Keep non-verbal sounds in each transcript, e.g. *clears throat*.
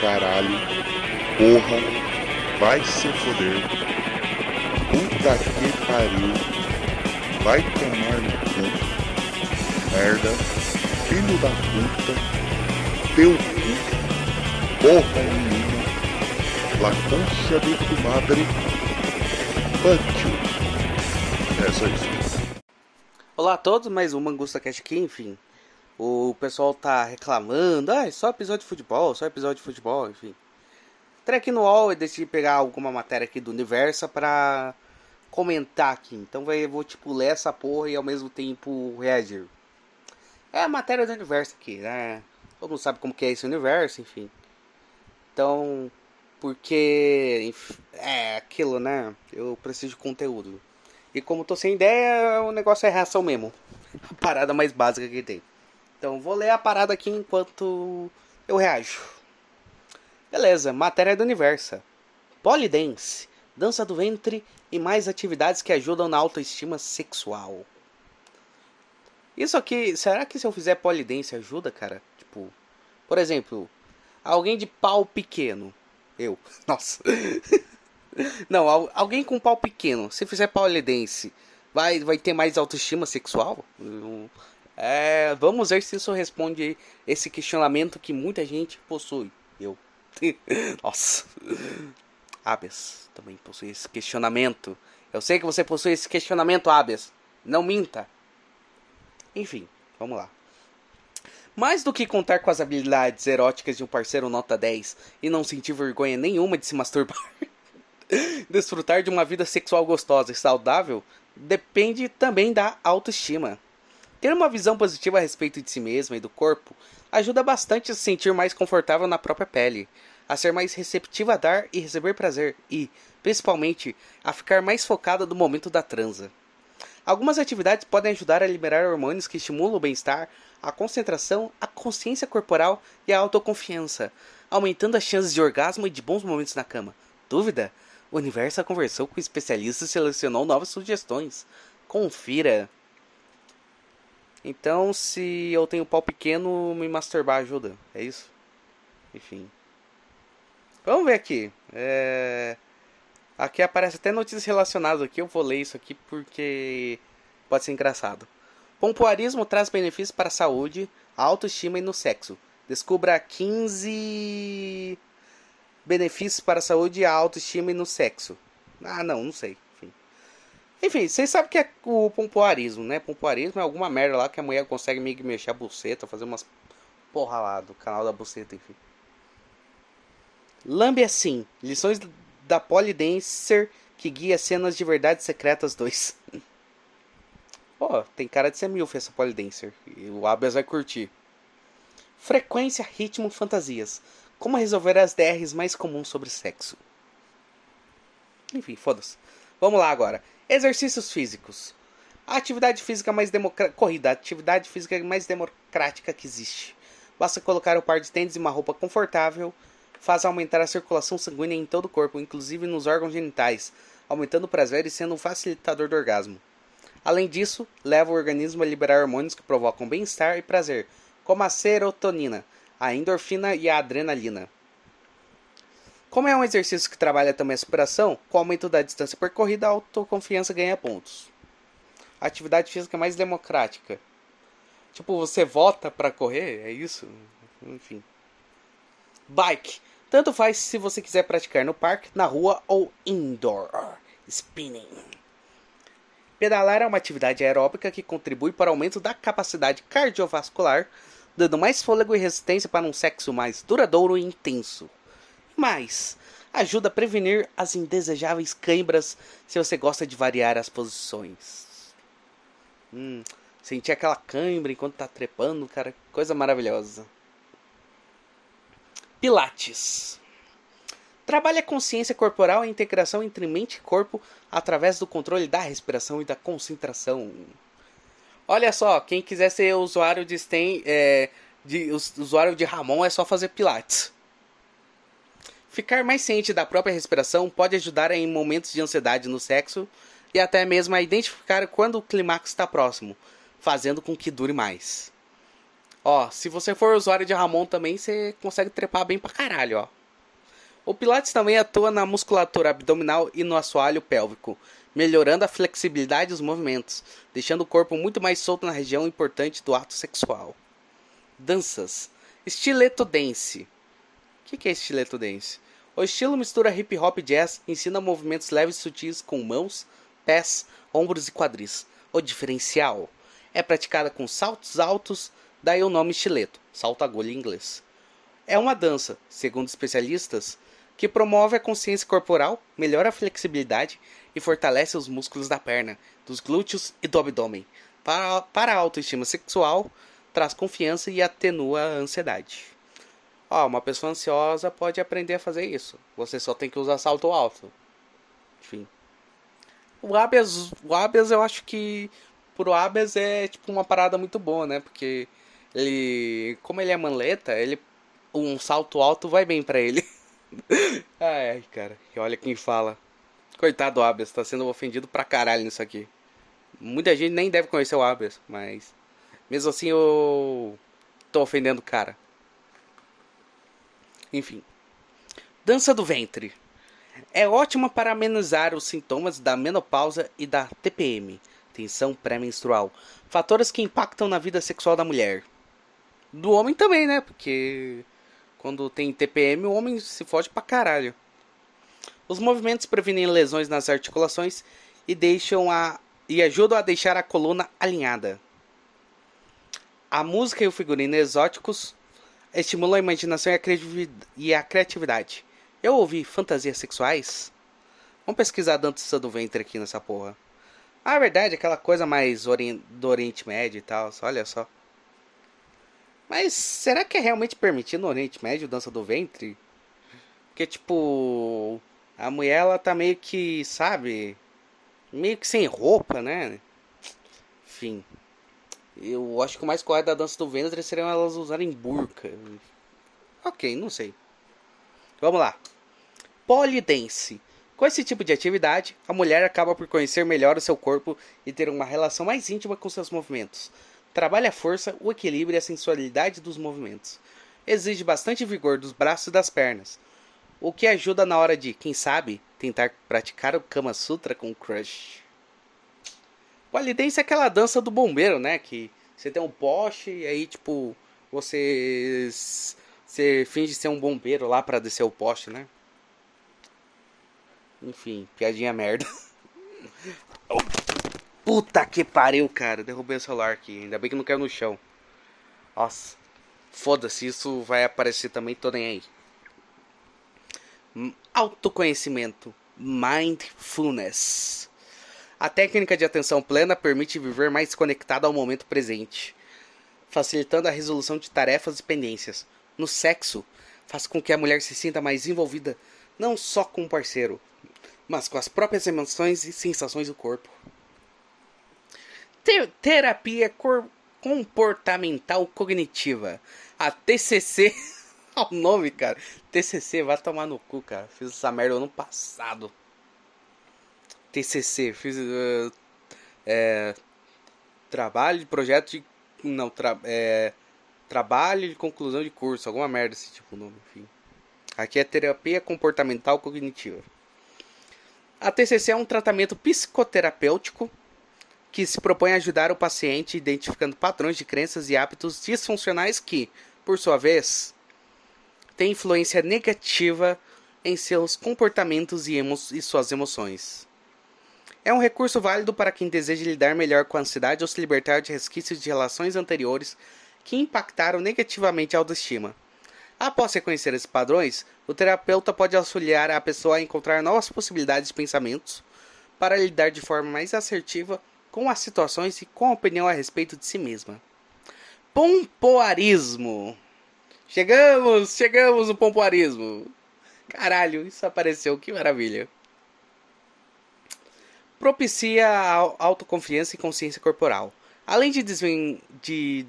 caralho. Porra. Vai se foder. Puta que pariu. Vai tomar no cu. Merda. Filho da puta. Teu cu. Porra nenhuma. La concha de tu madre. You. É só isso. Olá a todos, mais um Mangusta Cash aqui, enfim. O pessoal tá reclamando, ah, é só episódio de futebol, só episódio de futebol, enfim. Entrei aqui no UOL e decidi pegar alguma matéria aqui do Universo pra comentar aqui. Então eu vou tipo ler essa porra e ao mesmo tempo reagir. É a matéria do Universo aqui, né? Todo mundo sabe como que é esse universo, enfim. Então, porque é aquilo, né? Eu preciso de conteúdo. E como tô sem ideia, o negócio é reação mesmo. *laughs* A parada mais básica que tem. Então vou ler a parada aqui enquanto eu reajo. Beleza, matéria do universo. Polidense, dança do ventre e mais atividades que ajudam na autoestima sexual. Isso aqui, será que se eu fizer polidense ajuda, cara? Tipo, por exemplo, alguém de pau pequeno. Eu. *laughs* Nossa. Não, alguém com pau pequeno, se fizer polidense, vai, vai ter mais autoestima sexual? É, vamos ver se isso responde esse questionamento que muita gente possui. Eu. *laughs* Nossa. Abias também possui esse questionamento. Eu sei que você possui esse questionamento, Abias. Não minta. Enfim, vamos lá. Mais do que contar com as habilidades eróticas de um parceiro nota 10 e não sentir vergonha nenhuma de se masturbar, *laughs* desfrutar de uma vida sexual gostosa e saudável depende também da autoestima. Ter uma visão positiva a respeito de si mesma e do corpo ajuda bastante a se sentir mais confortável na própria pele, a ser mais receptiva a dar e receber prazer e, principalmente, a ficar mais focada no momento da transa. Algumas atividades podem ajudar a liberar hormônios que estimulam o bem-estar, a concentração, a consciência corporal e a autoconfiança, aumentando as chances de orgasmo e de bons momentos na cama. Dúvida? O Universo conversou com especialistas e selecionou novas sugestões. Confira! Então, se eu tenho pau pequeno, me masturbar ajuda. É isso? Enfim. Vamos ver aqui. É... Aqui aparece até notícias relacionadas aqui. Eu vou ler isso aqui porque pode ser engraçado. Pompoarismo traz benefícios para a saúde, a autoestima e no sexo. Descubra 15 benefícios para a saúde, a autoestima e no sexo. Ah, não, não sei. Enfim, vocês sabem que é o pompoarismo, né? Pompoarismo é alguma merda lá que a mulher consegue meio que mexer a buceta, fazer umas porra lá do canal da buceta, enfim. Lambe assim, lições da Polidancer que guia cenas de verdades secretas 2. *laughs* Pô, tem cara de ser milf essa Polidancer. E o Abias vai curtir. Frequência, ritmo, fantasias. Como resolver as DRs mais comuns sobre sexo. Enfim, foda-se. Vamos lá agora. Exercícios físicos. A atividade física mais democrática. Corrida, a atividade física mais democrática que existe. Basta colocar o par de tênis e uma roupa confortável. Faz aumentar a circulação sanguínea em todo o corpo, inclusive nos órgãos genitais, aumentando o prazer e sendo um facilitador do orgasmo. Além disso, leva o organismo a liberar hormônios que provocam bem-estar e prazer, como a serotonina, a endorfina e a adrenalina. Como é um exercício que trabalha também a superação, com o aumento da distância percorrida, a autoconfiança ganha pontos. A atividade física é mais democrática. Tipo, você vota para correr, é isso? Enfim. Bike. Tanto faz se você quiser praticar no parque, na rua ou indoor. Spinning. Pedalar é uma atividade aeróbica que contribui para o aumento da capacidade cardiovascular, dando mais fôlego e resistência para um sexo mais duradouro e intenso mas ajuda a prevenir as indesejáveis câimbras se você gosta de variar as posições. Hum, sentir aquela cãibra enquanto tá trepando, cara, coisa maravilhosa. Pilates. Trabalha a consciência corporal e a integração entre mente e corpo através do controle da respiração e da concentração. Olha só, quem quiser ser usuário de Sten, é, de usuário de Ramon é só fazer Pilates. Ficar mais ciente da própria respiração pode ajudar em momentos de ansiedade no sexo e até mesmo a identificar quando o clímax está próximo, fazendo com que dure mais. Ó, se você for usuário de Ramon também, você consegue trepar bem pra caralho, ó. O Pilates também atua na musculatura abdominal e no assoalho pélvico, melhorando a flexibilidade dos movimentos, deixando o corpo muito mais solto na região importante do ato sexual. Danças. Estileto dance. O que, que é estileto dance? O estilo mistura hip hop e jazz, ensina movimentos leves e sutis com mãos, pés, ombros e quadris. O diferencial é praticada com saltos altos, daí o nome estileto, salto agulha em inglês. É uma dança, segundo especialistas, que promove a consciência corporal, melhora a flexibilidade e fortalece os músculos da perna, dos glúteos e do abdômen. Para, para a autoestima sexual, traz confiança e atenua a ansiedade. Ó, uma pessoa ansiosa pode aprender a fazer isso. Você só tem que usar salto alto. Enfim. O habeas, o habeas eu acho que pro habeas é tipo uma parada muito boa, né? Porque ele, como ele é manleta, ele um salto alto vai bem para ele. *laughs* Ai, cara, olha quem fala. Coitado do Abias, tá sendo ofendido pra caralho nisso aqui. Muita gente nem deve conhecer o Abias, mas mesmo assim eu tô ofendendo o cara. Enfim. Dança do ventre. É ótima para amenizar os sintomas da menopausa e da TPM, tensão pré-menstrual, fatores que impactam na vida sexual da mulher. Do homem também, né? Porque quando tem TPM, o homem se fode pra caralho. Os movimentos previnem lesões nas articulações e deixam a e ajudam a deixar a coluna alinhada. A música e o figurino exóticos estimulam a imaginação e a criatividade. Eu ouvi fantasias sexuais? Vamos pesquisar a dança do ventre aqui nessa porra. Ah, é verdade, aquela coisa mais do Oriente Médio e tal, olha só. Mas será que é realmente permitido no Oriente Médio dança do ventre? Porque, tipo, a mulher ela tá meio que, sabe, meio que sem roupa, né? Enfim. Eu acho que o mais correto da dança do ventre seria elas usarem burca. Ok, não sei. Vamos lá. Polidense. Com esse tipo de atividade, a mulher acaba por conhecer melhor o seu corpo e ter uma relação mais íntima com seus movimentos. Trabalha a força, o equilíbrio e a sensualidade dos movimentos. Exige bastante vigor dos braços e das pernas, o que ajuda na hora de, quem sabe, tentar praticar o Kama Sutra com o crush. Polidense é aquela dança do bombeiro, né? Que você tem um poste e aí, tipo, você, você finge ser um bombeiro lá para descer o poste, né? Enfim, piadinha merda. *laughs* Puta que pariu, cara. Derrubei o celular aqui. Ainda bem que não caiu no chão. Nossa. Foda-se, isso vai aparecer também, tô nem aí. Autoconhecimento. Mindfulness. A técnica de atenção plena permite viver mais conectado ao momento presente, facilitando a resolução de tarefas e pendências. No sexo, faz com que a mulher se sinta mais envolvida não só com o parceiro, mas com as próprias emoções e sensações do corpo terapia comportamental cognitiva. A TCC. *laughs* O nome, cara. TCC, vai tomar no cu, cara. Fiz essa merda ano passado. TCC, fiz. Uh, é, trabalho de projeto de. Não, tra, é, trabalho de conclusão de curso. Alguma merda esse tipo de nome, enfim. Aqui é terapia comportamental cognitiva. A TCC é um tratamento psicoterapêutico que se propõe a ajudar o paciente identificando padrões de crenças e hábitos disfuncionais que, por sua vez, têm influência negativa em seus comportamentos e, emo e suas emoções. É um recurso válido para quem deseja lidar melhor com a ansiedade ou se libertar de resquícios de relações anteriores que impactaram negativamente a autoestima. Após reconhecer esses padrões, o terapeuta pode auxiliar a pessoa a encontrar novas possibilidades de pensamentos para lidar de forma mais assertiva com as situações e com a opinião a respeito de si mesma. Pompoarismo. Chegamos, chegamos no pompoarismo. Caralho, isso apareceu, que maravilha. Propicia a autoconfiança e consciência corporal. Além de, desven de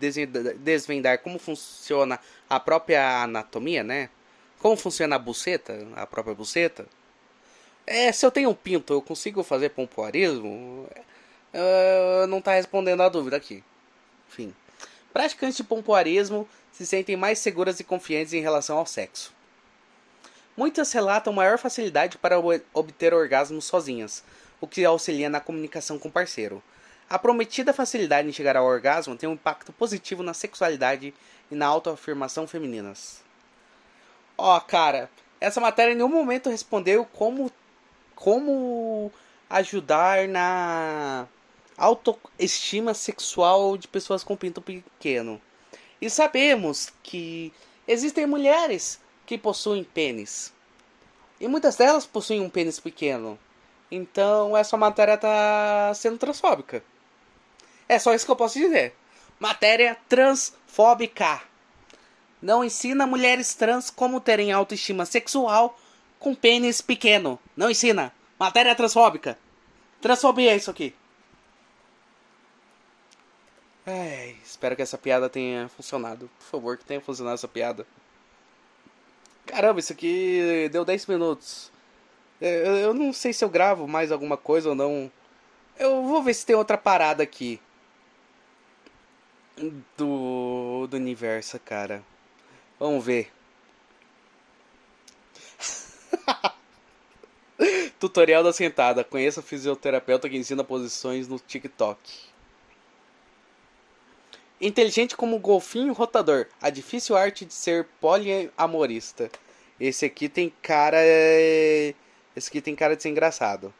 desvendar como funciona a própria anatomia, né? Como funciona a buceta, a própria buceta. É, se eu tenho um pinto, eu consigo fazer pompoarismo? uh, não está respondendo a dúvida aqui. Enfim. Praticantes de pompoarismo se sentem mais seguras e confiantes em relação ao sexo. Muitas relatam maior facilidade para obter orgasmos sozinhas, o que auxilia na comunicação com o parceiro. A prometida facilidade em chegar ao orgasmo tem um impacto positivo na sexualidade e na autoafirmação femininas. Ó, oh, cara, essa matéria em nenhum momento respondeu como como ajudar na autoestima sexual de pessoas com pinto pequeno. E sabemos que existem mulheres que possuem pênis. E muitas delas possuem um pênis pequeno. Então essa matéria está sendo transfóbica. É só isso que eu posso dizer. Matéria transfóbica. Não ensina mulheres trans como terem autoestima sexual com pênis pequeno. Não ensina. Matéria transfóbica. Transfobia é isso aqui. Ai, espero que essa piada tenha funcionado. Por favor, que tenha funcionado essa piada. Caramba, isso aqui deu 10 minutos. É, eu não sei se eu gravo mais alguma coisa ou não. Eu vou ver se tem outra parada aqui. Do, do universo, cara. Vamos ver. *laughs* Tutorial da sentada. Conheça fisioterapeuta que ensina posições no TikTok. Inteligente como um golfinho rotador. A difícil arte de ser poliamorista. Esse aqui tem cara. Esse aqui tem cara de ser engraçado.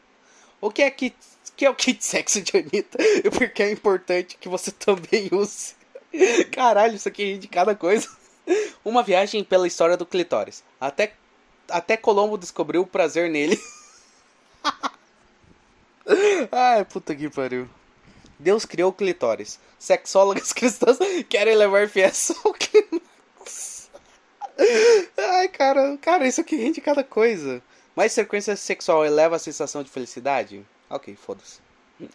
O que é que, que é o kit sexo de Anitta? E por que é importante que você também use? *laughs* Caralho, isso aqui é de cada coisa. *laughs* Uma viagem pela história do clitóris. Até, até Colombo descobriu o prazer nele. *laughs* Ai, puta que pariu. Deus criou o clitóris. Sexólogas cristãs querem levar fiéis ao clímax. Ai, cara, cara, isso aqui rende cada coisa. Mais frequência sexual eleva a sensação de felicidade? Ok, foda-se. *laughs*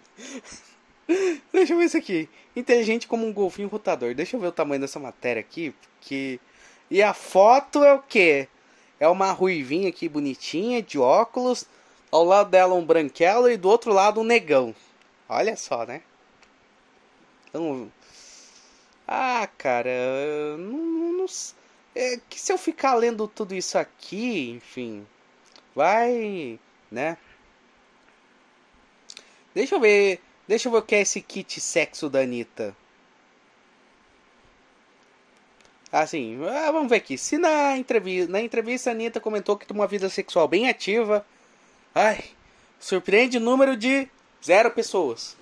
Deixa eu ver isso aqui. Inteligente como um golfinho rotador. Deixa eu ver o tamanho dessa matéria aqui. Porque... E a foto é o quê? É uma ruivinha aqui bonitinha, de óculos. Ao lado dela um branquelo e do outro lado um negão. Olha só, né? Então, ah, cara, não, não, é que se eu ficar lendo tudo isso aqui, enfim, vai, né? Deixa eu ver, deixa eu ver o que é esse kit sexo da Anitta. Assim, vamos ver aqui. Se na entrevista, na entrevista a Anitta comentou que tem uma vida sexual bem ativa, Ai, surpreende o número de zero pessoas.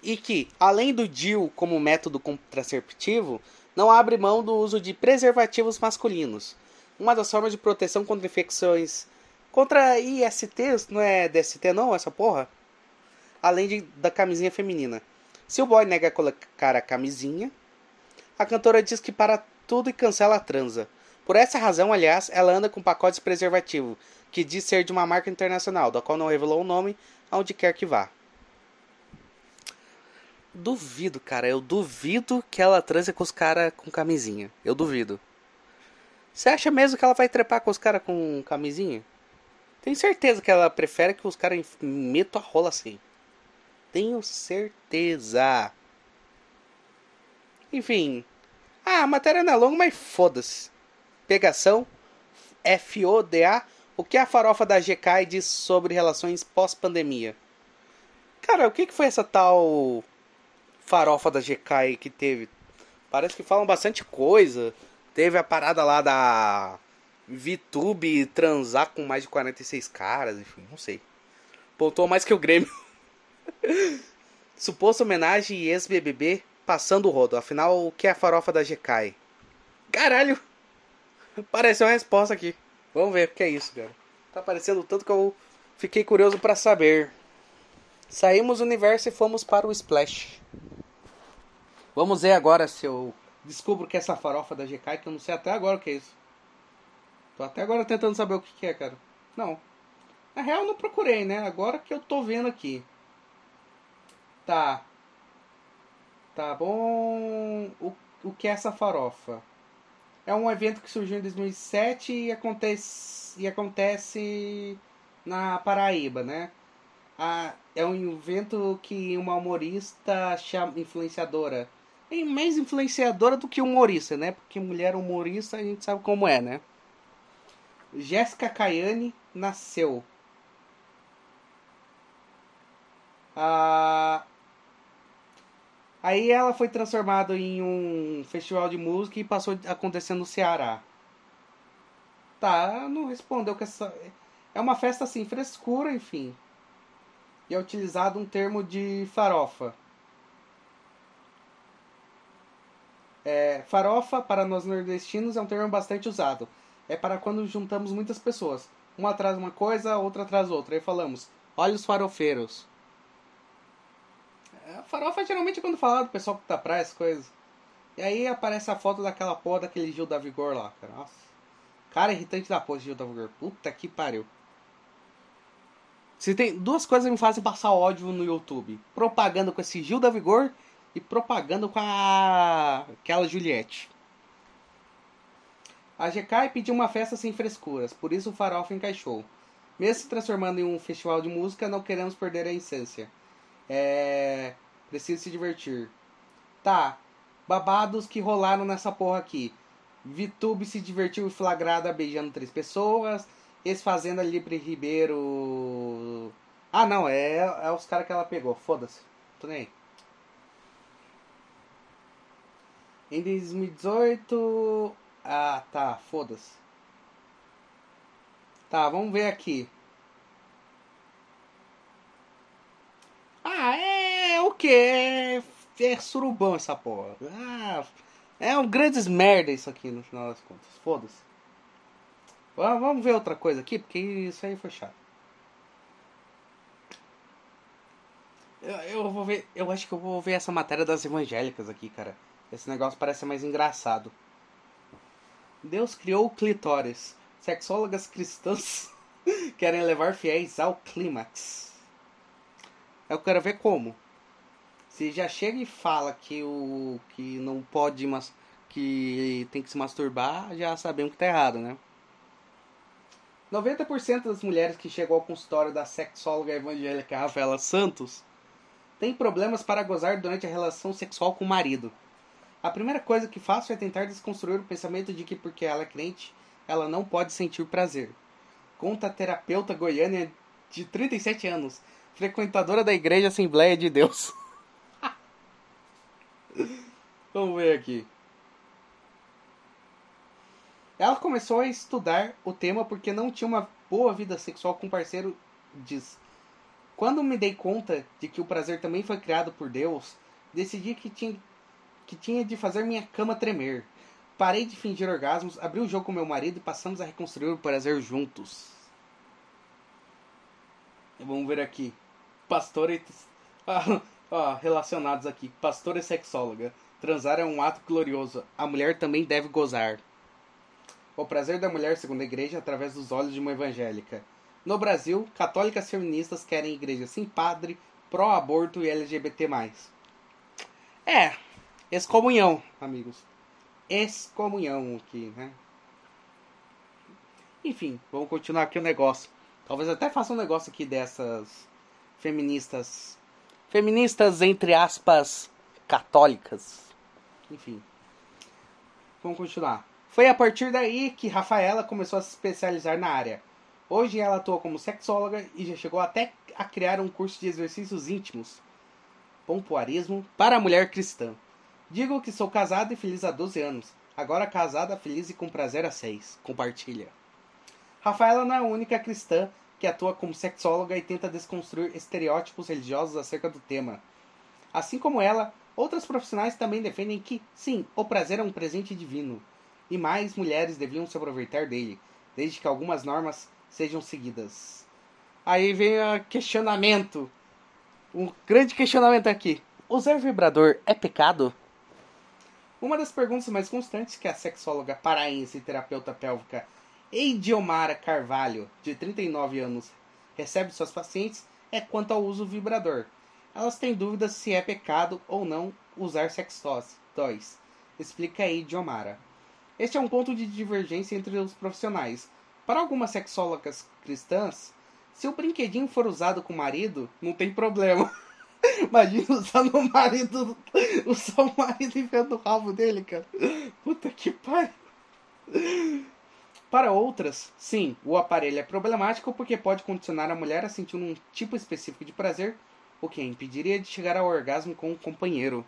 E que, além do DIU como método contraceptivo, não abre mão do uso de preservativos masculinos, uma das formas de proteção contra infecções contra ISTs, não é DST não, essa porra? Além de, da camisinha feminina. Se o boy nega colocar a camisinha, a cantora diz que para tudo e cancela a transa. Por essa razão, aliás, ela anda com pacotes preservativo, que diz ser de uma marca internacional, da qual não revelou o nome, aonde quer que vá. Duvido, cara. Eu duvido que ela transe com os caras com camisinha. Eu duvido. Você acha mesmo que ela vai trepar com os caras com camisinha? Tenho certeza que ela prefere que os caras metam a rola assim. Tenho certeza. Enfim. Ah, a matéria não é longa, mas foda-se. Pegação. F-O-D-A o que a farofa da GK diz sobre relações pós-pandemia? Cara, o que, que foi essa tal farofa da GK que teve? Parece que falam bastante coisa. Teve a parada lá da VTube transar com mais de 46 caras, enfim, não sei. Pontou mais que o Grêmio. *laughs* Suposto homenagem e ex-BBB passando o rodo. Afinal, o que é a farofa da GK? Caralho! Pareceu uma resposta aqui. Vamos ver o que é isso, cara. Tá aparecendo tanto que eu fiquei curioso para saber. Saímos do universo e fomos para o Splash. Vamos ver agora se eu descubro que é essa farofa da GK, que eu não sei até agora o que é isso. Tô até agora tentando saber o que é, cara. Não. Na real eu não procurei, né? Agora que eu tô vendo aqui. Tá. Tá bom. O, o que é essa farofa? é um evento que surgiu em 2007 e acontece, e acontece na Paraíba, né? Ah, é um evento que uma humorista chama, influenciadora. É mais influenciadora do que humorista, né? Porque mulher humorista a gente sabe como é, né? Jéssica Caiane nasceu. Ah, aí ela foi transformada em um festival de música e passou a acontecer no Ceará. Tá, não respondeu que essa. É uma festa assim, frescura, enfim. E é utilizado um termo de farofa. É, farofa, para nós nordestinos, é um termo bastante usado. É para quando juntamos muitas pessoas. Uma atrás uma coisa, outra atrás outra. Aí falamos, olha os farofeiros. É, farofa é geralmente quando fala do pessoal que tá praia, as coisas. E aí aparece a foto daquela porra daquele Gil da Vigor lá, cara. Nossa. Cara irritante da porra, Gil da Vigor. Puta que pariu. Se tem duas coisas que me fazem passar ódio no YouTube: propaganda com esse Gil da Vigor e propaganda com a aquela Juliette. A GK pediu uma festa sem frescuras, por isso o Farofa encaixou. Mesmo se transformando em um festival de música, não queremos perder a essência. É. Preciso se divertir. Tá. Babados que rolaram nessa porra aqui. Vitube se divertiu flagrada beijando três pessoas. Ex-Fazenda Libre Ribeiro. Ah, não, é, é os caras que ela pegou. Foda-se. Tô nem aí. Em 2018. Ah, tá. Foda-se. Tá, vamos ver aqui. Ah, é o que? É, é surubão essa porra. Ah, é um grandes merda isso aqui no final das contas. Foda-se. Vamos ver outra coisa aqui, porque isso aí foi chato. Eu, eu vou ver. Eu acho que eu vou ver essa matéria das evangélicas aqui, cara. Esse negócio parece mais engraçado. Deus criou o clitóris. Sexólogas cristãs *laughs* querem levar fiéis ao clímax. Eu quero ver como. Se já chega e fala que o que não pode mas que tem que se masturbar, já sabemos que tá errado, né? 90% das mulheres que chegam ao consultório da sexóloga evangélica Rafaela Santos têm problemas para gozar durante a relação sexual com o marido. A primeira coisa que faço é tentar desconstruir o pensamento de que porque ela é crente, ela não pode sentir prazer. Conta a terapeuta goiânia de 37 anos, frequentadora da Igreja Assembleia de Deus. *laughs* Vamos ver aqui. Ela começou a estudar o tema porque não tinha uma boa vida sexual com parceiro. Diz: Quando me dei conta de que o prazer também foi criado por Deus, decidi que tinha, que tinha de fazer minha cama tremer. Parei de fingir orgasmos, abri o jogo com meu marido e passamos a reconstruir o prazer juntos. Vamos ver aqui. Pastor e. *laughs* Ah, ah, relacionados aqui. Pastor e sexóloga. Transar é um ato glorioso. A mulher também deve gozar. O prazer da mulher, segundo a igreja, através dos olhos de uma evangélica. No Brasil, católicas feministas querem igreja sem padre, pró-aborto e LGBT+. É, excomunhão, amigos. Excomunhão aqui, né? Enfim, vamos continuar aqui o negócio. Talvez até faça um negócio aqui dessas feministas. Feministas, entre aspas, católicas. Enfim. Vamos continuar. Foi a partir daí que Rafaela começou a se especializar na área. Hoje ela atua como sexóloga e já chegou até a criar um curso de exercícios íntimos, pompoarismo, para a mulher cristã. Digo que sou casada e feliz há 12 anos. Agora casada, feliz e com prazer há 6. Compartilha. Rafaela não é a única cristã que atua como sexóloga e tenta desconstruir estereótipos religiosos acerca do tema. Assim como ela, outras profissionais também defendem que, sim, o prazer é um presente divino e mais mulheres deviam se aproveitar dele, desde que algumas normas sejam seguidas. Aí vem o questionamento. Um grande questionamento aqui. Usar vibrador é pecado? Uma das perguntas mais constantes que a sexóloga paraense e terapeuta pélvica Eidiomara Carvalho, de 39 anos, recebe de suas pacientes é quanto ao uso vibrador. Elas têm dúvidas se é pecado ou não usar sex toys. Explica Eidiomara. Este é um ponto de divergência entre os profissionais. Para algumas sexólogas cristãs, se o brinquedinho for usado com o marido, não tem problema. *laughs* Imagina usando o marido. Usar o marido enfiando o rabo dele, cara. Puta que pariu. Para outras, sim, o aparelho é problemático porque pode condicionar a mulher a sentir um tipo específico de prazer, o que a impediria de chegar ao orgasmo com o companheiro.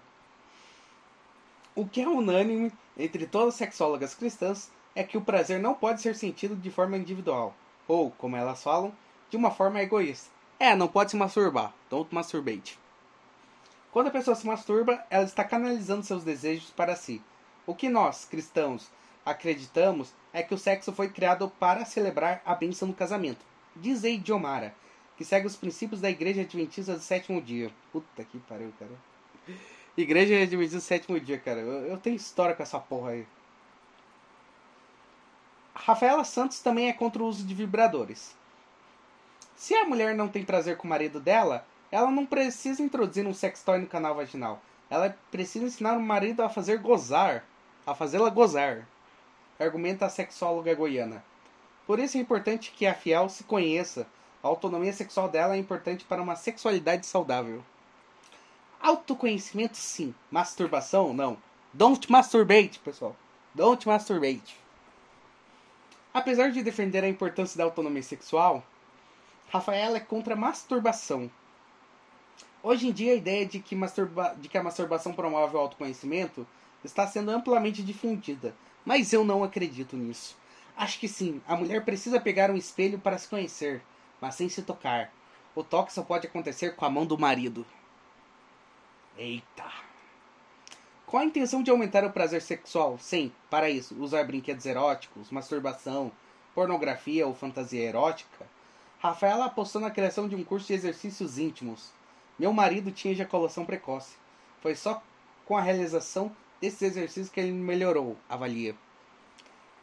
O que é unânime entre todas as sexólogas cristãs é que o prazer não pode ser sentido de forma individual, ou, como elas falam, de uma forma egoísta. É, não pode se masturbar. Don't masturbate. Quando a pessoa se masturba, ela está canalizando seus desejos para si. O que nós, cristãos, acreditamos é que o sexo foi criado para celebrar a bênção do casamento. Diz Eide Omara, que segue os princípios da Igreja Adventista do Sétimo Dia. Puta que pariu, cara. Igreja Adventista do Sétimo Dia, cara. Eu, eu tenho história com essa porra aí. Rafaela Santos também é contra o uso de vibradores. Se a mulher não tem prazer com o marido dela, ela não precisa introduzir um sextoy no canal vaginal. Ela precisa ensinar o marido a fazer gozar, a fazê-la gozar. Argumenta a sexóloga goiana. Por isso é importante que a fiel se conheça. A autonomia sexual dela é importante para uma sexualidade saudável. Autoconhecimento sim, masturbação não. Don't masturbate, pessoal. Don't masturbate. Apesar de defender a importância da autonomia sexual, Rafaela é contra a masturbação. Hoje em dia, a ideia de que, masturba... de que a masturbação promove o autoconhecimento está sendo amplamente difundida, mas eu não acredito nisso. Acho que sim, a mulher precisa pegar um espelho para se conhecer, mas sem se tocar. O toque só pode acontecer com a mão do marido. Eita! Com a intenção de aumentar o prazer sexual, sem, para isso, usar brinquedos eróticos, masturbação, pornografia ou fantasia erótica, Rafaela apostou na criação de um curso de exercícios íntimos. Meu marido tinha ejaculação precoce. Foi só com a realização desses exercícios que ele melhorou, avalia.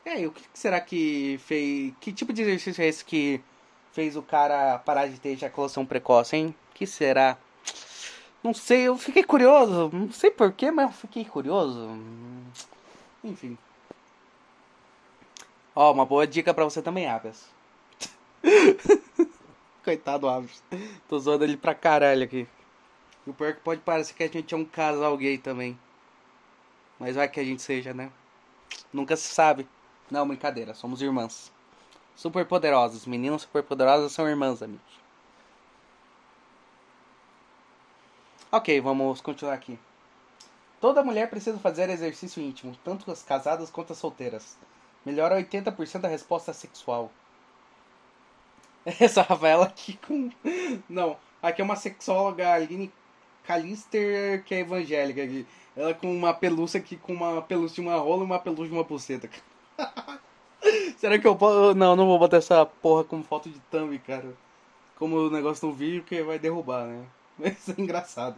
E o que será que fez. Que tipo de exercício é esse que fez o cara parar de ter ejaculação precoce, hein? Que será? Não sei, eu fiquei curioso. Não sei porquê, mas eu fiquei curioso. Enfim. Ó, uma boa dica para você também, Abias. *laughs* Coitado Aves. Tô zoando ele pra caralho aqui. E o pior é que pode parecer que a gente é um casal gay também. Mas vai que a gente seja, né? Nunca se sabe. Não, brincadeira, somos irmãs. Super poderosas. Meninas super poderosas são irmãs, amigos. Ok, vamos continuar aqui. Toda mulher precisa fazer exercício íntimo, tanto as casadas quanto as solteiras. Melhora 80% da resposta sexual. *laughs* Essa Rafaela aqui com. Não, aqui é uma sexóloga, Aline Calister, que é evangélica aqui. Ela com uma pelúcia aqui, com uma pelúcia de uma rola e uma pelúcia de uma buceta. *laughs* Será que eu posso. Não, não vou botar essa porra como foto de thumb, cara. Como o negócio no vídeo que vai derrubar, né? *laughs* Mas é engraçado.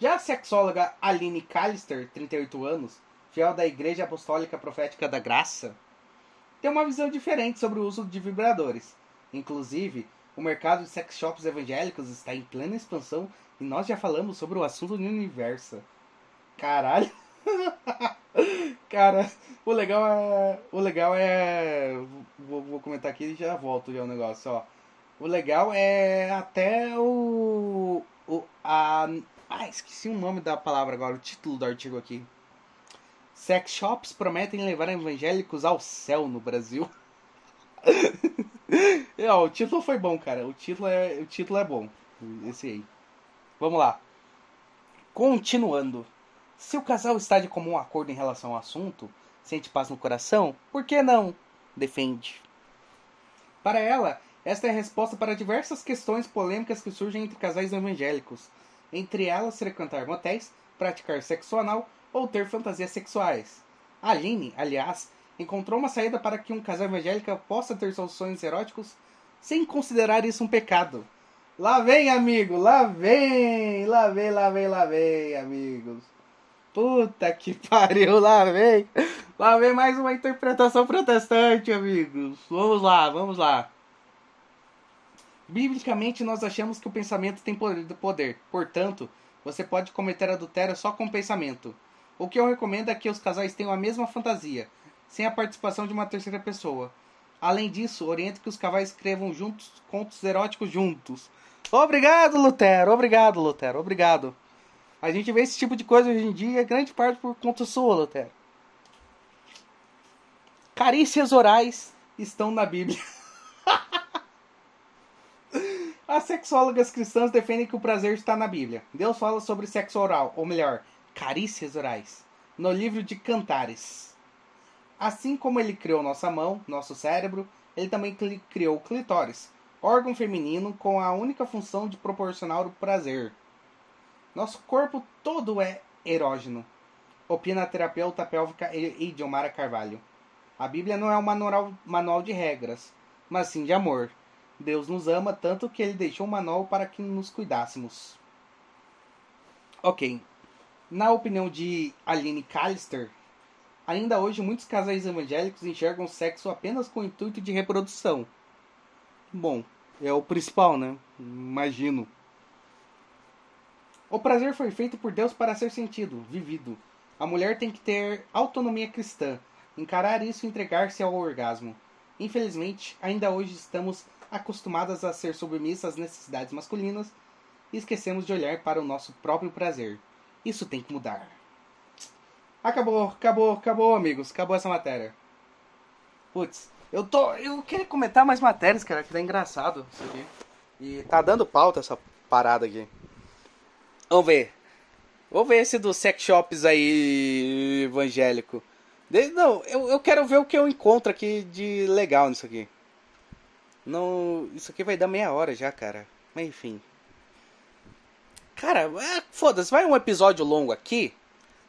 Já a sexóloga Aline Callister, 38 anos, fiel da Igreja Apostólica Profética da Graça, tem uma visão diferente sobre o uso de vibradores. Inclusive, o mercado de sex shops evangélicos está em plena expansão e nós já falamos sobre o assunto no universo. Caralho. *laughs* Cara, o legal é. O legal é. Vou, vou comentar aqui e já volto já o negócio, ó. O legal é até o. o a, ah, esqueci o nome da palavra agora, o título do artigo aqui. Sex shops prometem levar evangélicos ao céu no Brasil. *laughs* *laughs* é, o título foi bom, cara. O título é, o título é bom. Esse aí. Vamos lá. Continuando. Se o casal está de comum acordo em relação ao assunto, sente paz no coração, por que não? Defende. Para ela, esta é a resposta para diversas questões polêmicas que surgem entre casais evangélicos. Entre elas, frequentar motéis, praticar sexo anal ou ter fantasias sexuais. Aline, aliás, encontrou uma saída para que um casal evangélico possa ter seus sonhos eróticos sem considerar isso um pecado. Lá vem, amigo, lá vem, lá vem, lá vem, lá vem, amigos. Puta que *laughs* pariu, lá vem. Lá vem mais uma interpretação protestante, amigos. Vamos lá, vamos lá. Biblicamente, nós achamos que o pensamento tem poder. Portanto, você pode cometer adultério só com o pensamento. O que eu recomendo é que os casais tenham a mesma fantasia, sem a participação de uma terceira pessoa. Além disso, oriento que os casais escrevam juntos contos eróticos juntos. Obrigado, Lutero. Obrigado, Lutero. Obrigado. A gente vê esse tipo de coisa hoje em dia, grande parte por conta sua, Lutero. Carícias orais estão na Bíblia. *laughs* As sexólogas cristãs defendem que o prazer está na Bíblia. Deus fala sobre sexo oral, ou melhor, carícias orais, no livro de Cantares. Assim como ele criou nossa mão, nosso cérebro, ele também criou o clitóris, órgão feminino com a única função de proporcionar o prazer. Nosso corpo todo é erógeno, opina a terapeuta pélvica Idiomara Carvalho. A Bíblia não é um manual, manual de regras, mas sim de amor. Deus nos ama tanto que ele deixou um manual para que nos cuidássemos. Ok. Na opinião de Aline Callister, ainda hoje muitos casais evangélicos enxergam o sexo apenas com o intuito de reprodução. Bom, é o principal, né? Imagino. O prazer foi feito por Deus para ser sentido, vivido. A mulher tem que ter autonomia cristã, encarar isso e entregar-se ao orgasmo. Infelizmente, ainda hoje estamos acostumadas a ser submissas às necessidades masculinas e esquecemos de olhar para o nosso próprio prazer. Isso tem que mudar. Acabou, acabou, acabou, amigos. Acabou essa matéria. Putz, eu tô. Eu queria comentar mais matérias, cara, que tá engraçado isso aqui. E tá dando pauta essa parada aqui. Vamos ver. Vamos ver esse dos sex shops aí evangélico. Não, eu, eu quero ver o que eu encontro aqui de legal nisso aqui. Não, isso aqui vai dar meia hora já, cara. Mas enfim. Cara, é, foda-se, vai um episódio longo aqui.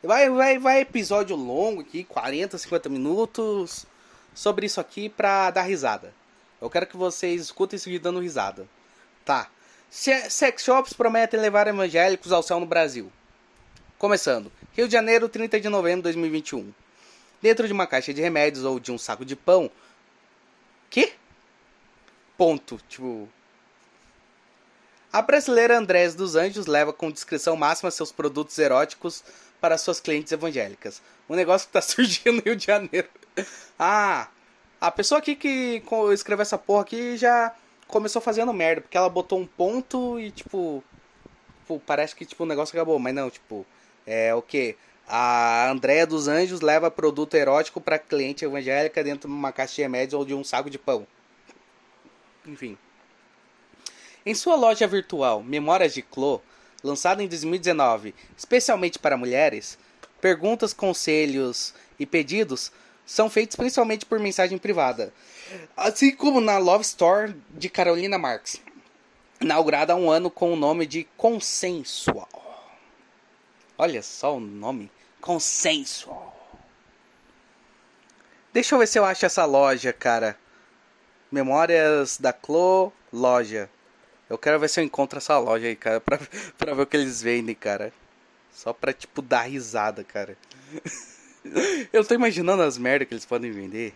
Vai, vai, vai episódio longo aqui, 40, 50 minutos. Sobre isso aqui pra dar risada. Eu quero que vocês escutem isso aqui dando risada. Tá. Sex shops prometem levar evangélicos ao céu no Brasil. Começando. Rio de Janeiro, 30 de novembro de 2021. Dentro de uma caixa de remédios ou de um saco de pão. Que? Ponto. Tipo. A brasileira Andrés dos Anjos leva com discrição máxima seus produtos eróticos para suas clientes evangélicas. Um negócio que tá *laughs* surgindo no Rio de Janeiro. Ah, a pessoa aqui que escreveu essa porra aqui já começou fazendo merda, porque ela botou um ponto e tipo, tipo parece que tipo o negócio acabou, mas não, tipo, é o que? A Andréia dos Anjos leva produto erótico para cliente evangélica dentro de uma caixa de remédios ou de um saco de pão. Enfim. Em sua loja virtual Memórias de Clô, lançada em 2019 especialmente para mulheres, perguntas, conselhos e pedidos são feitos principalmente por mensagem privada, assim como na Love Store de Carolina Marx, inaugurada há um ano com o nome de Consensual. Olha só o nome, Consensual. Deixa eu ver se eu acho essa loja, cara. Memórias da Clo Loja. Eu quero ver se eu encontro essa loja aí, cara, *laughs* pra, pra ver o que eles vendem, cara. Só pra, tipo, dar risada, cara. *laughs* eu tô imaginando as merdas que eles podem vender.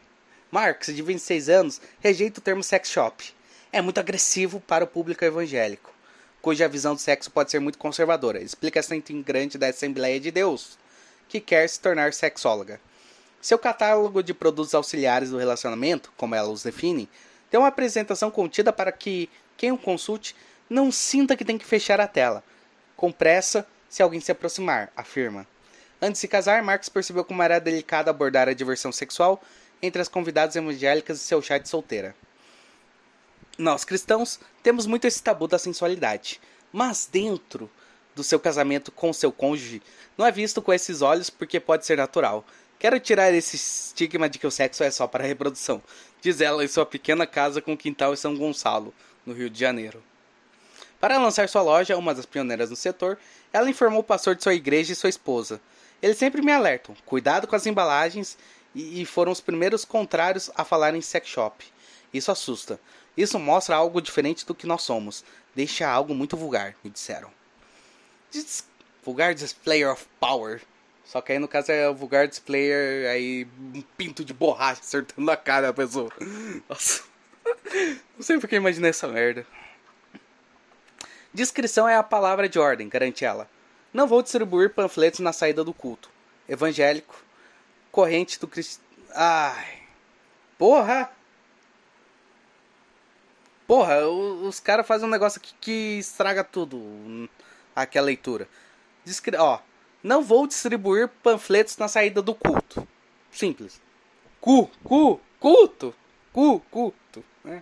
Marcos, de 26 anos, rejeita o termo sex shop. É muito agressivo para o público evangélico, cuja visão do sexo pode ser muito conservadora. Explica essa integrante da Assembleia de Deus, que quer se tornar sexóloga. Seu catálogo de produtos auxiliares do relacionamento, como ela os define, tem uma apresentação contida para que quem o consulte não sinta que tem que fechar a tela, com pressa se alguém se aproximar, afirma. Antes de se casar, Marcos percebeu como era delicado abordar a diversão sexual entre as convidadas evangélicas e seu chá de solteira. Nós cristãos temos muito esse tabu da sensualidade, mas dentro do seu casamento com seu cônjuge não é visto com esses olhos porque pode ser natural. Quero tirar esse estigma de que o sexo é só para reprodução, diz ela em sua pequena casa com quintal em São Gonçalo, no Rio de Janeiro. Para lançar sua loja, uma das pioneiras no setor, ela informou o pastor de sua igreja e sua esposa. Eles sempre me alertam: cuidado com as embalagens, e foram os primeiros contrários a falar em sex shop. Isso assusta. Isso mostra algo diferente do que nós somos. Deixa algo muito vulgar, me disseram. Dis vulgar displayer of power. Só que aí no caso é o vulgar displayer, aí um pinto de borracha acertando a cara da pessoa. *laughs* Nossa. Não sei porque imaginei essa merda. Descrição é a palavra de ordem, garante ela. Não vou distribuir panfletos na saída do culto. Evangélico. Corrente do Cristo. Ai. Porra! Porra, os caras fazem um negócio aqui que estraga tudo. Aqui a leitura. Discri ó, não vou distribuir panfletos na saída do culto. Simples. Cu, cu, culto. Cu, Né?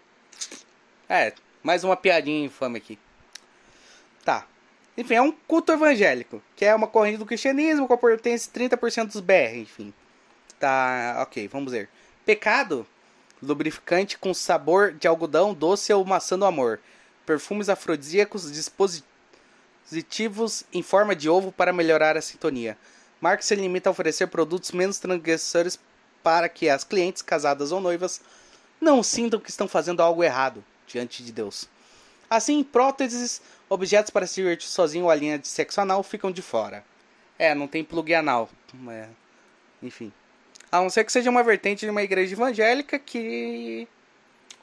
É, mais uma piadinha infame aqui. Tá. Enfim, é um culto evangélico, que é uma corrente do cristianismo com a pertence 30% dos BR, enfim. Tá, ok, vamos ver. Pecado, lubrificante com sabor de algodão doce ou maçã do amor. Perfumes afrodisíacos, dispositivos em forma de ovo para melhorar a sintonia. Mark se limita a oferecer produtos menos transgressores para que as clientes casadas ou noivas não sintam que estão fazendo algo errado diante de Deus. Assim, próteses, objetos para se divertir sozinho ou a linha de sexo anal ficam de fora. É, não tem plug anal. É, enfim. A não ser que seja uma vertente de uma igreja evangélica que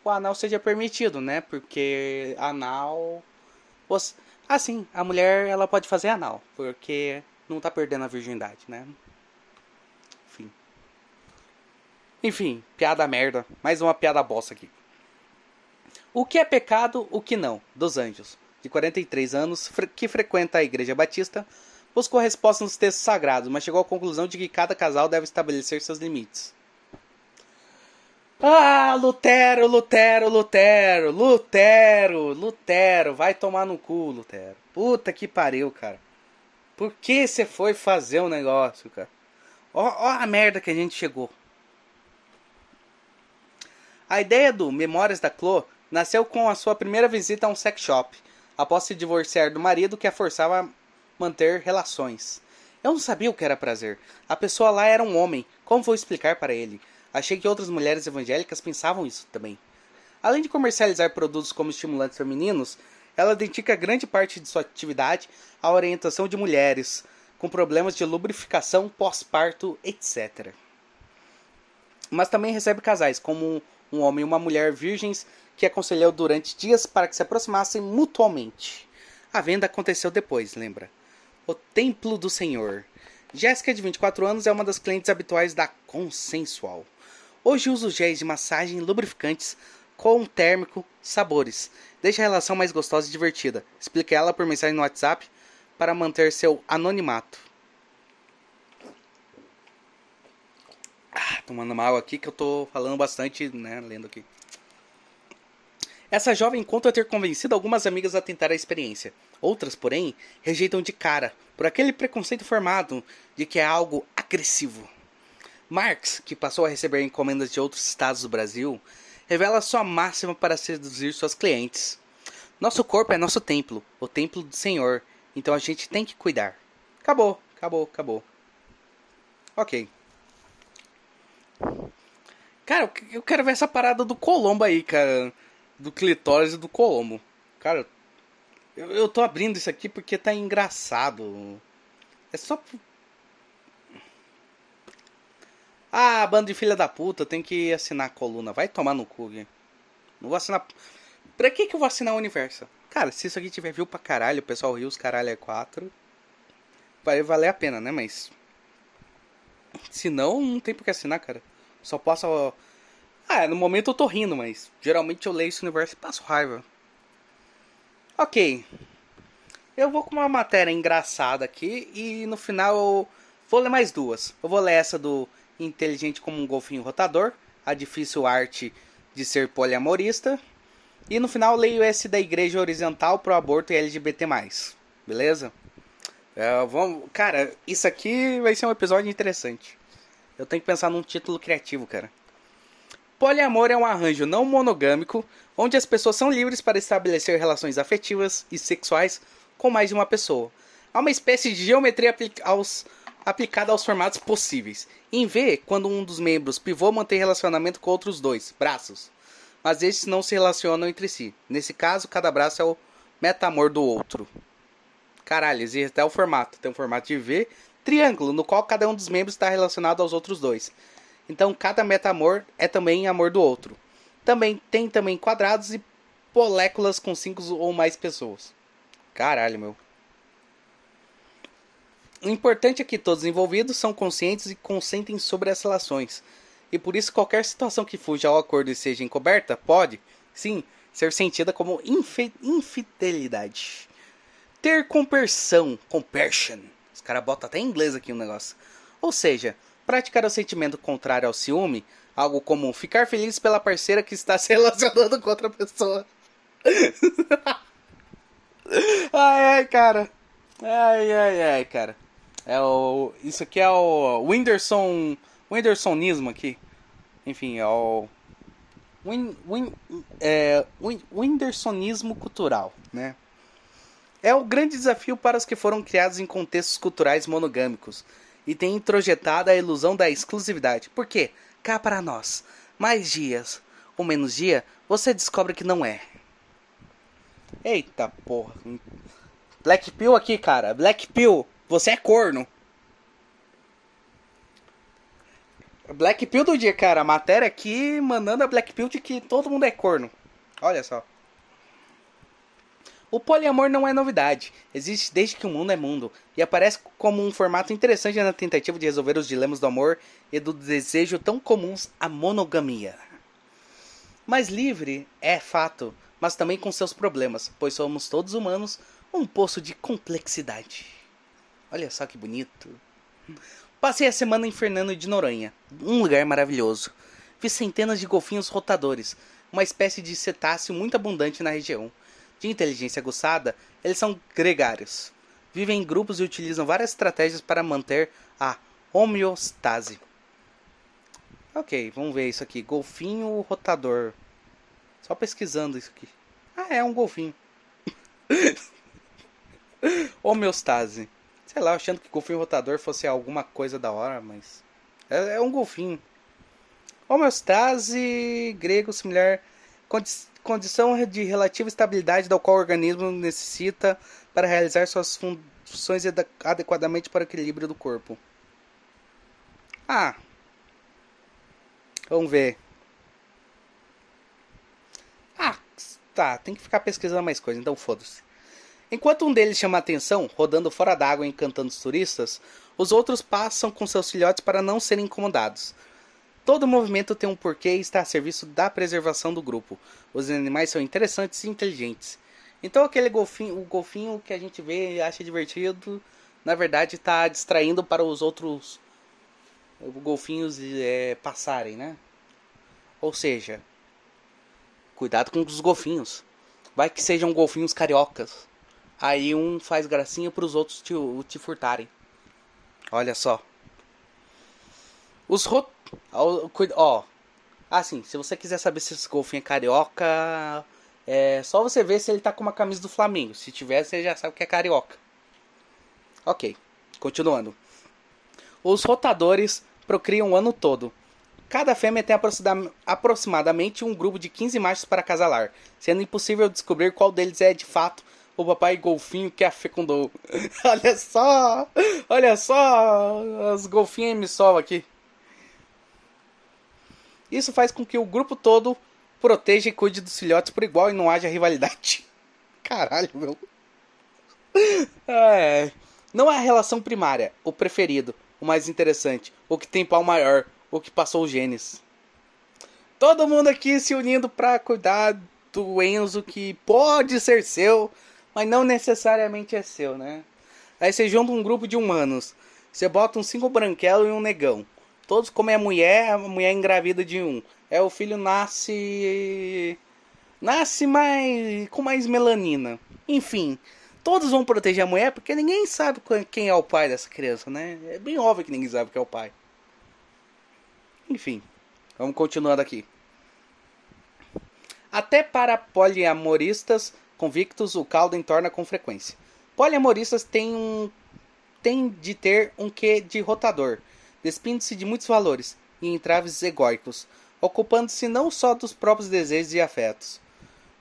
o anal seja permitido, né? Porque anal. Assim, a mulher ela pode fazer anal, porque não tá perdendo a virgindade, né? Enfim. Enfim, piada merda. Mais uma piada bosta aqui. O que é pecado, o que não? Dos Anjos, de 43 anos, que frequenta a Igreja Batista, buscou resposta nos textos sagrados, mas chegou à conclusão de que cada casal deve estabelecer seus limites. Ah, Lutero, Lutero, Lutero, Lutero, Lutero, vai tomar no cu, Lutero. Puta que pariu, cara. Por que você foi fazer um negócio, cara? Ó, ó a merda que a gente chegou. A ideia do Memórias da Clô nasceu com a sua primeira visita a um sex shop, após se divorciar do marido que a forçava a manter relações. Eu não sabia o que era prazer. A pessoa lá era um homem. Como vou explicar para ele? Achei que outras mulheres evangélicas pensavam isso também. Além de comercializar produtos como estimulantes femininos, ela dedica grande parte de sua atividade à orientação de mulheres com problemas de lubrificação, pós-parto, etc. Mas também recebe casais, como um homem e uma mulher virgens que aconselhou durante dias para que se aproximassem mutuamente. A venda aconteceu depois, lembra? O Templo do Senhor. Jéssica, de 24 anos, é uma das clientes habituais da Consensual. Hoje usa géis de massagem lubrificantes com térmico, sabores. Deixa a relação mais gostosa e divertida. Explique ela por mensagem no WhatsApp para manter seu anonimato. Ah, tomando mal aqui que eu tô falando bastante, né, lendo aqui. Essa jovem conta ter convencido algumas amigas a tentar a experiência. Outras, porém, rejeitam de cara, por aquele preconceito formado de que é algo agressivo. Marx, que passou a receber encomendas de outros estados do Brasil, revela sua máxima para seduzir suas clientes. Nosso corpo é nosso templo, o templo do Senhor, então a gente tem que cuidar. Acabou, acabou, acabou. Ok. Cara, eu quero ver essa parada do Colombo aí, cara do clitóris e do Colombo. Cara, eu, eu tô abrindo isso aqui porque tá engraçado. É só. Ah, bando de filha da puta, tem que assinar a coluna. Vai tomar no cu, Gui. Não vou assinar. Pra que, que eu vou assinar o universo? Cara, se isso aqui tiver view pra caralho, o pessoal riu os caralho é 4. Vai valer a pena, né? Mas. Se não, não tem por que assinar, cara. Só posso ah, no momento eu tô rindo, mas geralmente eu leio esse universo e passo raiva. Ok. Eu vou com uma matéria engraçada aqui e no final eu vou ler mais duas. Eu vou ler essa do Inteligente como um Golfinho Rotador, a difícil arte de ser poliamorista. E no final leio esse da Igreja Horizontal pro Aborto e LGBT. Beleza? É, vamos... Cara, isso aqui vai ser um episódio interessante. Eu tenho que pensar num título criativo, cara. Poliamor é um arranjo não monogâmico onde as pessoas são livres para estabelecer relações afetivas e sexuais com mais de uma pessoa. Há uma espécie de geometria aos, aplicada aos formatos possíveis. Em V, quando um dos membros pivô mantém relacionamento com outros dois braços, mas estes não se relacionam entre si. Nesse caso, cada braço é o metamor do outro. Caralho, existe até o formato. Tem um formato de V, triângulo, no qual cada um dos membros está relacionado aos outros dois. Então cada meta-amor é também amor do outro. Também tem também quadrados e moléculas com cinco ou mais pessoas. Caralho, meu. O importante é que todos os envolvidos são conscientes e consentem sobre as relações. E por isso qualquer situação que fuja ao acordo e seja encoberta pode, sim, ser sentida como infi infidelidade. Ter compersão, compersion. Os caras botam até em inglês aqui o um negócio. Ou seja, praticar o sentimento contrário ao ciúme, algo como ficar feliz pela parceira que está *laughs* se relacionando com outra pessoa. *laughs* ai, ai, cara. Ai, ai, ai, cara. É o. Isso aqui é o Whindersson. Whinderssonismo aqui. Enfim, é o. Win, é, Whinderssonismo cultural, né? É o grande desafio para os que foram criados em contextos culturais monogâmicos e têm introjetado a ilusão da exclusividade. Por quê? Cá para nós, mais dias ou menos dia, você descobre que não é. Eita porra. Black Pill aqui, cara. Black Pill, você é corno. Black Pill do dia, cara. A matéria aqui mandando a Black Pill de que todo mundo é corno. Olha só. O poliamor não é novidade, existe desde que o mundo é mundo e aparece como um formato interessante na tentativa de resolver os dilemas do amor e do desejo tão comuns à monogamia. Mais livre é fato, mas também com seus problemas, pois somos todos humanos, um poço de complexidade. Olha só que bonito. Passei a semana em Fernando de Noronha, um lugar maravilhoso. Vi centenas de golfinhos rotadores, uma espécie de cetáceo muito abundante na região. De inteligência aguçada, eles são gregários. Vivem em grupos e utilizam várias estratégias para manter a homeostase. Ok, vamos ver isso aqui. Golfinho rotador. Só pesquisando isso aqui. Ah, é um golfinho. *laughs* Homeostase. Sei lá, achando que golfinho rotador fosse alguma coisa da hora, mas. É, é um golfinho. Homeostase, grego, similar. Condi condição de relativa estabilidade da qual o organismo necessita para realizar suas funções adequadamente para o equilíbrio do corpo. Ah. Vamos ver. Ah, tá. Tem que ficar pesquisando mais coisas, então foda-se. Enquanto um deles chama a atenção, rodando fora d'água e encantando os turistas, os outros passam com seus filhotes para não serem incomodados. Todo movimento tem um porquê e está a serviço da preservação do grupo. Os animais são interessantes e inteligentes. Então aquele golfinho, o golfinho que a gente vê e acha divertido, na verdade está distraindo para os outros golfinhos é, passarem, né? Ou seja, cuidado com os golfinhos. Vai que sejam golfinhos cariocas. Aí um faz gracinha para os outros te, te furtarem. Olha só. Os rot... Ó. Assim, se você quiser saber se esse golfinho é carioca, é só você ver se ele tá com uma camisa do Flamengo. Se tiver, você já sabe que é carioca. Ok, continuando. Os rotadores procriam o ano todo. Cada fêmea tem aproximadamente um grupo de 15 machos para casalar, sendo impossível descobrir qual deles é de fato o papai golfinho que a fecundou. *laughs* olha só! Olha só as golfinhas me salva aqui. Isso faz com que o grupo todo proteja e cuide dos filhotes por igual e não haja rivalidade. *laughs* Caralho, meu. É. Não é a relação primária, o preferido, o mais interessante, o que tem pau maior, o que passou os genes. Todo mundo aqui se unindo pra cuidar do Enzo que pode ser seu, mas não necessariamente é seu, né? Aí você junta um grupo de humanos. Você bota um cinco branquelo e um negão. Todos comem a mulher, a mulher engravida de um. É o filho nasce. Nasce mais. com mais melanina. Enfim. Todos vão proteger a mulher porque ninguém sabe quem é o pai dessa criança, né? É bem óbvio que ninguém sabe quem é o pai. Enfim. Vamos continuando aqui. Até para poliamoristas convictos o caldo entorna com frequência. Poliamoristas têm, um, têm de ter um quê de rotador, despindo-se de muitos valores e entraves egóicos, ocupando-se não só dos próprios desejos e afetos,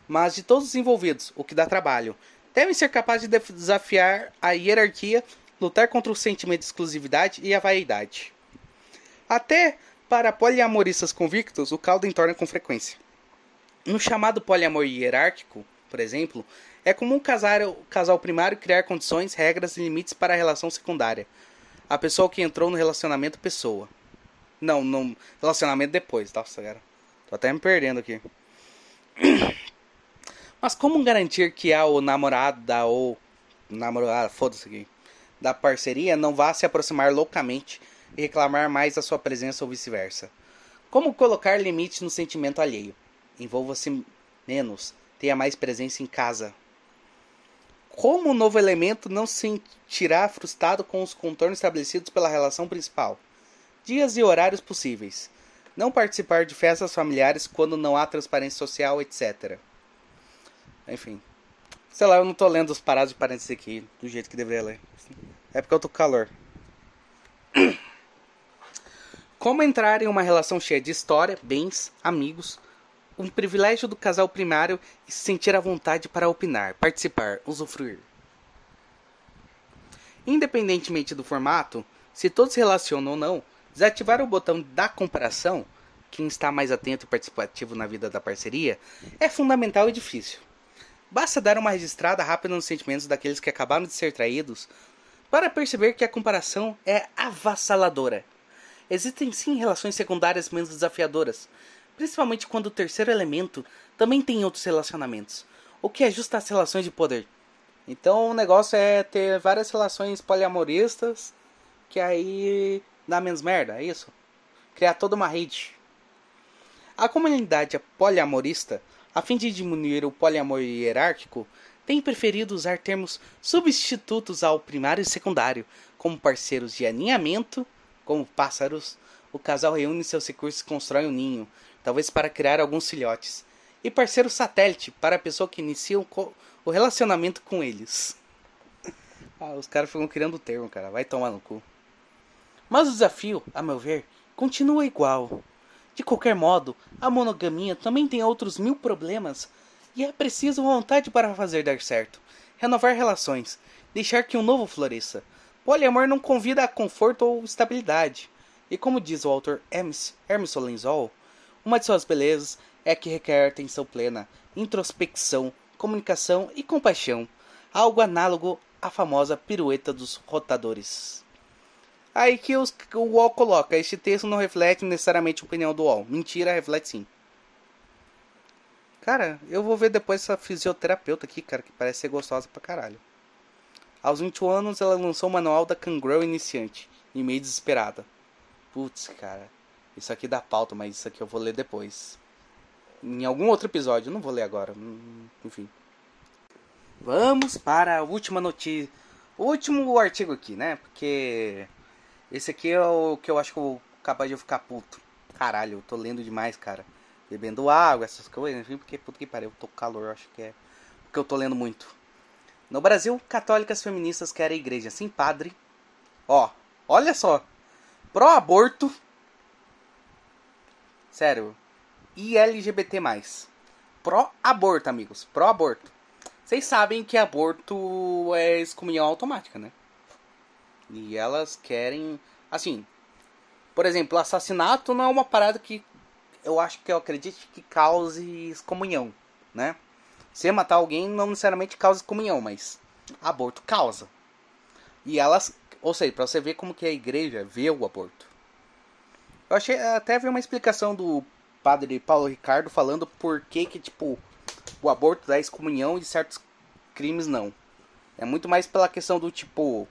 mas de todos os envolvidos, o que dá trabalho. Devem ser capazes de desafiar a hierarquia, lutar contra o sentimento de exclusividade e a vaidade. Até para poliamoristas convictos, o caldo entorna com frequência. No chamado poliamor hierárquico, por exemplo, é comum casar, o casal primário criar condições, regras e limites para a relação secundária. A pessoa que entrou no relacionamento pessoa. Não, no relacionamento depois. Nossa, cara. Tô até me perdendo aqui. *clears throat* Mas como garantir que a o namorado da ou namorada, foda-se aqui, da parceria não vá se aproximar loucamente e reclamar mais da sua presença ou vice-versa? Como colocar limite no sentimento alheio? Envolva-se menos, tenha mais presença em casa. Como o novo elemento não se sentirá frustrado com os contornos estabelecidos pela relação principal? Dias e horários possíveis. Não participar de festas familiares quando não há transparência social, etc. Enfim. Sei lá, eu não tô lendo os parados de parênteses aqui do jeito que deveria ler. É porque eu tô com calor. Como entrar em uma relação cheia de história, bens, amigos, um privilégio do casal primário e se sentir à vontade para opinar, participar, usufruir. Independentemente do formato, se todos se relacionam ou não, desativar o botão da comparação, quem está mais atento e participativo na vida da parceria, é fundamental e difícil. Basta dar uma registrada rápida nos sentimentos daqueles que acabaram de ser traídos para perceber que a comparação é avassaladora. Existem sim relações secundárias menos desafiadoras, principalmente quando o terceiro elemento também tem outros relacionamentos, o que ajusta as relações de poder. Então o negócio é ter várias relações poliamoristas, que aí dá menos merda, é isso? Criar toda uma rede. A comunidade poliamorista a fim de diminuir o poliamor hierárquico, tem preferido usar termos substitutos ao primário e secundário, como parceiros de aninhamento, como pássaros. O casal reúne seus recursos e constrói um ninho, talvez para criar alguns filhotes. E parceiro satélite, para a pessoa que inicia o relacionamento com eles. *laughs* ah, os caras ficam criando o termo, cara. Vai tomar no cu. Mas o desafio, a meu ver, continua igual. De qualquer modo, a monogamia também tem outros mil problemas e é preciso vontade para fazer dar certo. Renovar relações, deixar que um novo floresça. Poliamor não convida a conforto ou estabilidade. E como diz o autor Hermes, Hermes Solenzol, uma de suas belezas é que requer atenção plena, introspecção, comunicação e compaixão, algo análogo à famosa pirueta dos rotadores. Aí que os, o UOL coloca: este texto não reflete necessariamente a opinião do UOL. Mentira, reflete sim. Cara, eu vou ver depois essa fisioterapeuta aqui, cara, que parece ser gostosa pra caralho. Aos 21 anos, ela lançou o manual da Kangaroo Iniciante, e meio desesperada. Putz, cara, isso aqui dá pauta, mas isso aqui eu vou ler depois. Em algum outro episódio, não vou ler agora. Hum, enfim. Vamos para a última notícia. O último artigo aqui, né? Porque esse aqui é o que eu acho que eu capaz de eu ficar puto. Caralho, eu tô lendo demais, cara. Bebendo água, essas coisas, enfim, porque puto que pariu, eu tô com calor, acho que é. Porque eu tô lendo muito. No Brasil, católicas feministas querem igreja sem padre. Ó, olha só. Pró-aborto. Sério. E LGBT. Pró-aborto, amigos. Pró-aborto. Vocês sabem que aborto é excomunhão automática, né? E elas querem. Assim, por exemplo, assassinato não é uma parada que eu acho que eu acredito que cause excomunhão, né? Se matar alguém não necessariamente causa excomunhão, mas aborto causa. E elas, ou seja, para você ver como que a igreja vê o aborto. Eu achei até vi uma explicação do padre Paulo Ricardo falando por que que tipo o aborto dá excomunhão e certos crimes não. É muito mais pela questão do tipo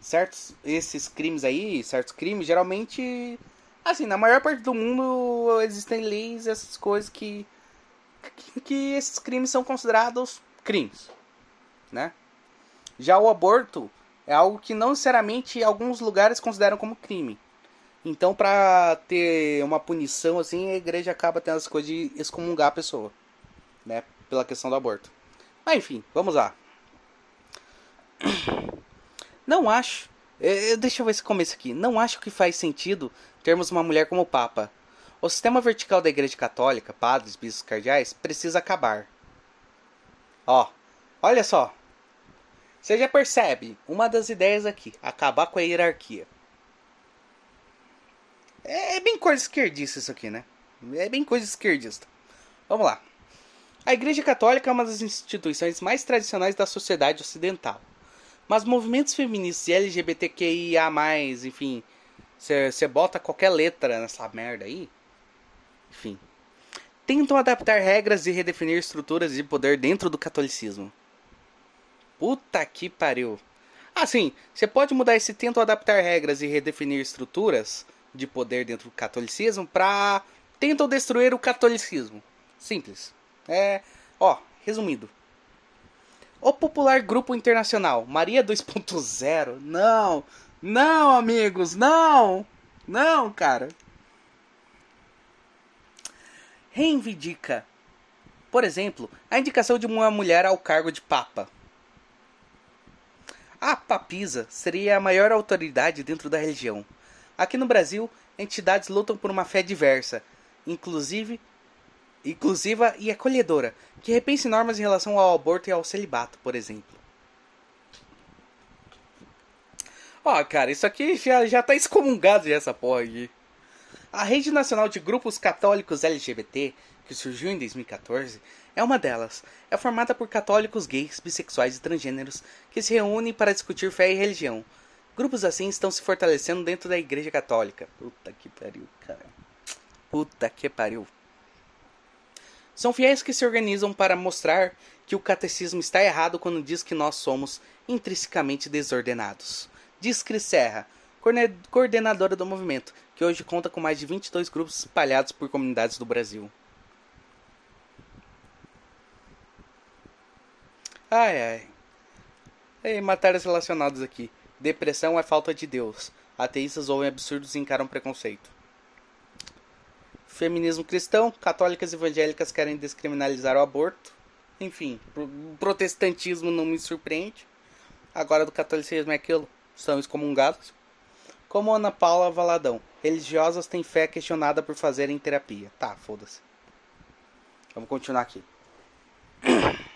certos esses crimes aí, certos crimes, geralmente assim, na maior parte do mundo existem leis, essas coisas que que, que esses crimes são considerados crimes, né? Já o aborto é algo que não necessariamente alguns lugares consideram como crime. Então, para ter uma punição assim, a igreja acaba tendo as coisas de excomungar a pessoa, né, pela questão do aborto. Mas enfim, vamos lá. *clears throat* Não acho. É, deixa eu ver esse começo aqui. Não acho que faz sentido termos uma mulher como Papa. O sistema vertical da Igreja Católica, padres, bispos cardeais, precisa acabar. Ó, olha só. Você já percebe uma das ideias aqui: acabar com a hierarquia. É, é bem coisa esquerdista isso aqui, né? É bem coisa esquerdista. Vamos lá. A Igreja Católica é uma das instituições mais tradicionais da sociedade ocidental. Mas movimentos feministas e LGBTQIA, enfim, você bota qualquer letra nessa merda aí. Enfim. tentam adaptar regras e redefinir estruturas de poder dentro do catolicismo. Puta que pariu. Assim, você pode mudar esse tento adaptar regras e redefinir estruturas de poder dentro do catolicismo pra tentam destruir o catolicismo. Simples. É, ó, resumido. O popular grupo internacional Maria 2.0. Não, não, amigos, não, não, cara. Reivindica, por exemplo, a indicação de uma mulher ao cargo de papa. A papisa seria a maior autoridade dentro da religião. Aqui no Brasil, entidades lutam por uma fé diversa, inclusive inclusiva e acolhedora, que repense normas em relação ao aborto e ao celibato, por exemplo. Ó, oh, cara, isso aqui já, já tá excomungado essa porra aqui. A Rede Nacional de Grupos Católicos LGBT, que surgiu em 2014, é uma delas. É formada por católicos gays, bissexuais e transgêneros que se reúnem para discutir fé e religião. Grupos assim estão se fortalecendo dentro da Igreja Católica. Puta que pariu, cara. Puta que pariu. São fiéis que se organizam para mostrar que o catecismo está errado quando diz que nós somos intrinsecamente desordenados. Diz Cris Serra, coordenadora do movimento, que hoje conta com mais de 22 grupos espalhados por comunidades do Brasil. Ai ai. E matérias relacionadas aqui. Depressão é falta de Deus. Ateístas ouvem absurdos e encaram preconceito. Feminismo cristão, católicas evangélicas querem descriminalizar o aborto. Enfim, protestantismo não me surpreende. Agora do catolicismo é aquilo, são excomungados. Como Ana Paula Valadão, religiosas têm fé questionada por fazerem terapia. Tá, foda-se. Vamos continuar aqui. *clears throat*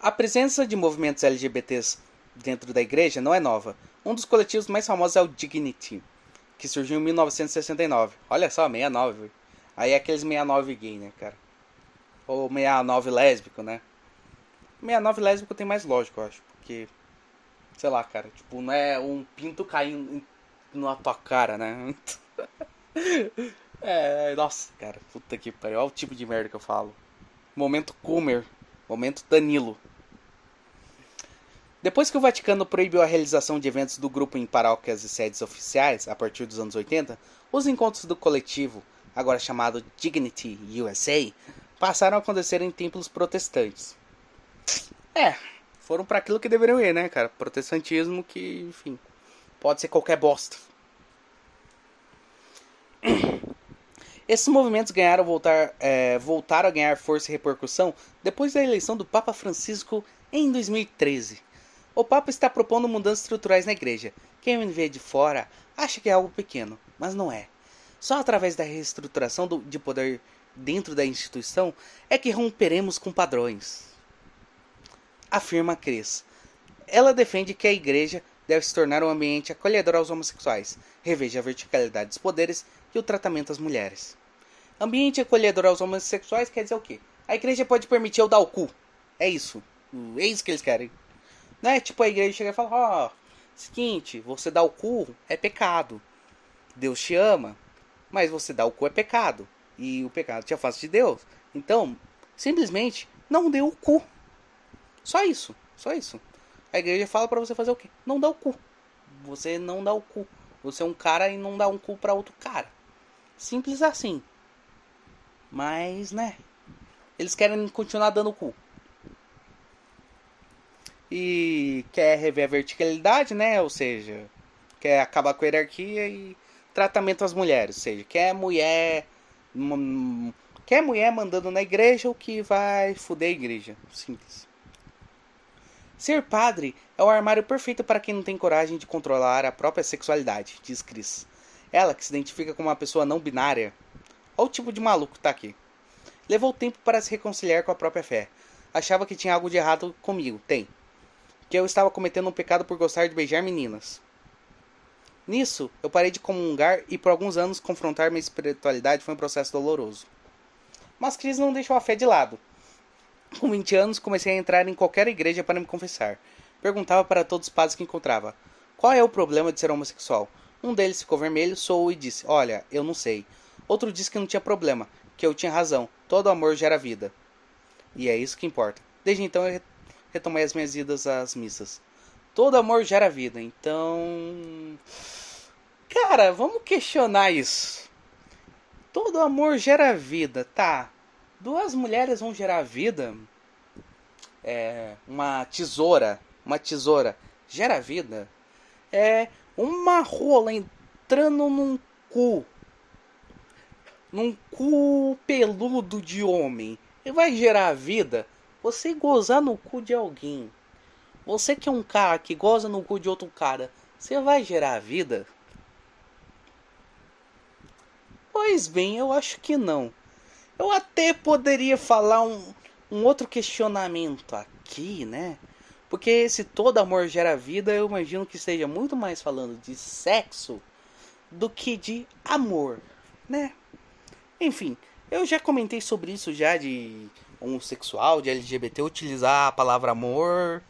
A presença de movimentos LGBTs dentro da igreja não é nova. Um dos coletivos mais famosos é o Dignity, que surgiu em 1969. Olha só, 69. Aí é aqueles 69 gay, né, cara? Ou 69 lésbico, né? 69 lésbico tem mais lógico, eu acho. Porque, sei lá, cara, tipo, não é um pinto caindo na tua cara, né? *laughs* é, nossa, cara, puta que pariu. Olha o tipo de merda que eu falo. Momento Comer. Momento Danilo. Depois que o Vaticano proibiu a realização de eventos do grupo em paróquias e sedes oficiais, a partir dos anos 80, os encontros do coletivo, agora chamado Dignity USA, passaram a acontecer em templos protestantes. É, foram para aquilo que deveriam ir, né, cara? Protestantismo que, enfim, pode ser qualquer bosta. Esses movimentos ganharam voltar, é, voltaram a ganhar força e repercussão depois da eleição do Papa Francisco em 2013 o Papa está propondo mudanças estruturais na igreja. Quem me vê de fora acha que é algo pequeno, mas não é. Só através da reestruturação do, de poder dentro da instituição é que romperemos com padrões. Afirma Cris. Ela defende que a igreja deve se tornar um ambiente acolhedor aos homossexuais, reveja a verticalidade dos poderes e o tratamento às mulheres. Ambiente acolhedor aos homossexuais quer dizer o quê? A igreja pode permitir eu dar o cu. É isso. É isso que eles querem. Né? Tipo, a igreja chega e fala, ó, oh, seguinte, você dá o cu é pecado. Deus te ama, mas você dá o cu é pecado. E o pecado te afasta de Deus. Então, simplesmente, não dê o cu. Só isso, só isso. A igreja fala para você fazer o quê? Não dá o cu. Você não dá o cu. Você é um cara e não dá um cu para outro cara. Simples assim. Mas, né? Eles querem continuar dando o cu e quer rever a verticalidade, né? Ou seja, quer acabar com a hierarquia e tratamento às mulheres, ou seja, quer mulher quer mulher mandando na igreja o que vai fuder a igreja, simples. Ser padre é o armário perfeito para quem não tem coragem de controlar a própria sexualidade, diz Cris. Ela, que se identifica como uma pessoa não binária, olha o tipo de maluco que tá aqui. Levou tempo para se reconciliar com a própria fé. Achava que tinha algo de errado comigo. Tem que eu estava cometendo um pecado por gostar de beijar meninas. Nisso, eu parei de comungar e por alguns anos confrontar minha espiritualidade foi um processo doloroso. Mas Cris não deixou a fé de lado. Com 20 anos, comecei a entrar em qualquer igreja para me confessar. Perguntava para todos os padres que encontrava: Qual é o problema de ser homossexual? Um deles ficou vermelho, soou e disse: Olha, eu não sei. Outro disse que não tinha problema, que eu tinha razão. Todo amor gera vida. E é isso que importa. Desde então eu retomei as minhas idas às missas. Todo amor gera vida. Então. Cara, vamos questionar isso. Todo amor gera vida, tá? Duas mulheres vão gerar vida. É. Uma tesoura. Uma tesoura gera vida. É. Uma rola entrando num cu. Num cu peludo de homem. E vai gerar vida. Você gozar no cu de alguém. Você que é um cara que goza no cu de outro cara. Você vai gerar vida? Pois bem, eu acho que não. Eu até poderia falar um, um outro questionamento aqui, né? Porque se todo amor gera vida, eu imagino que esteja muito mais falando de sexo do que de amor, né? Enfim, eu já comentei sobre isso já de homossexual, de LGBT utilizar a palavra amor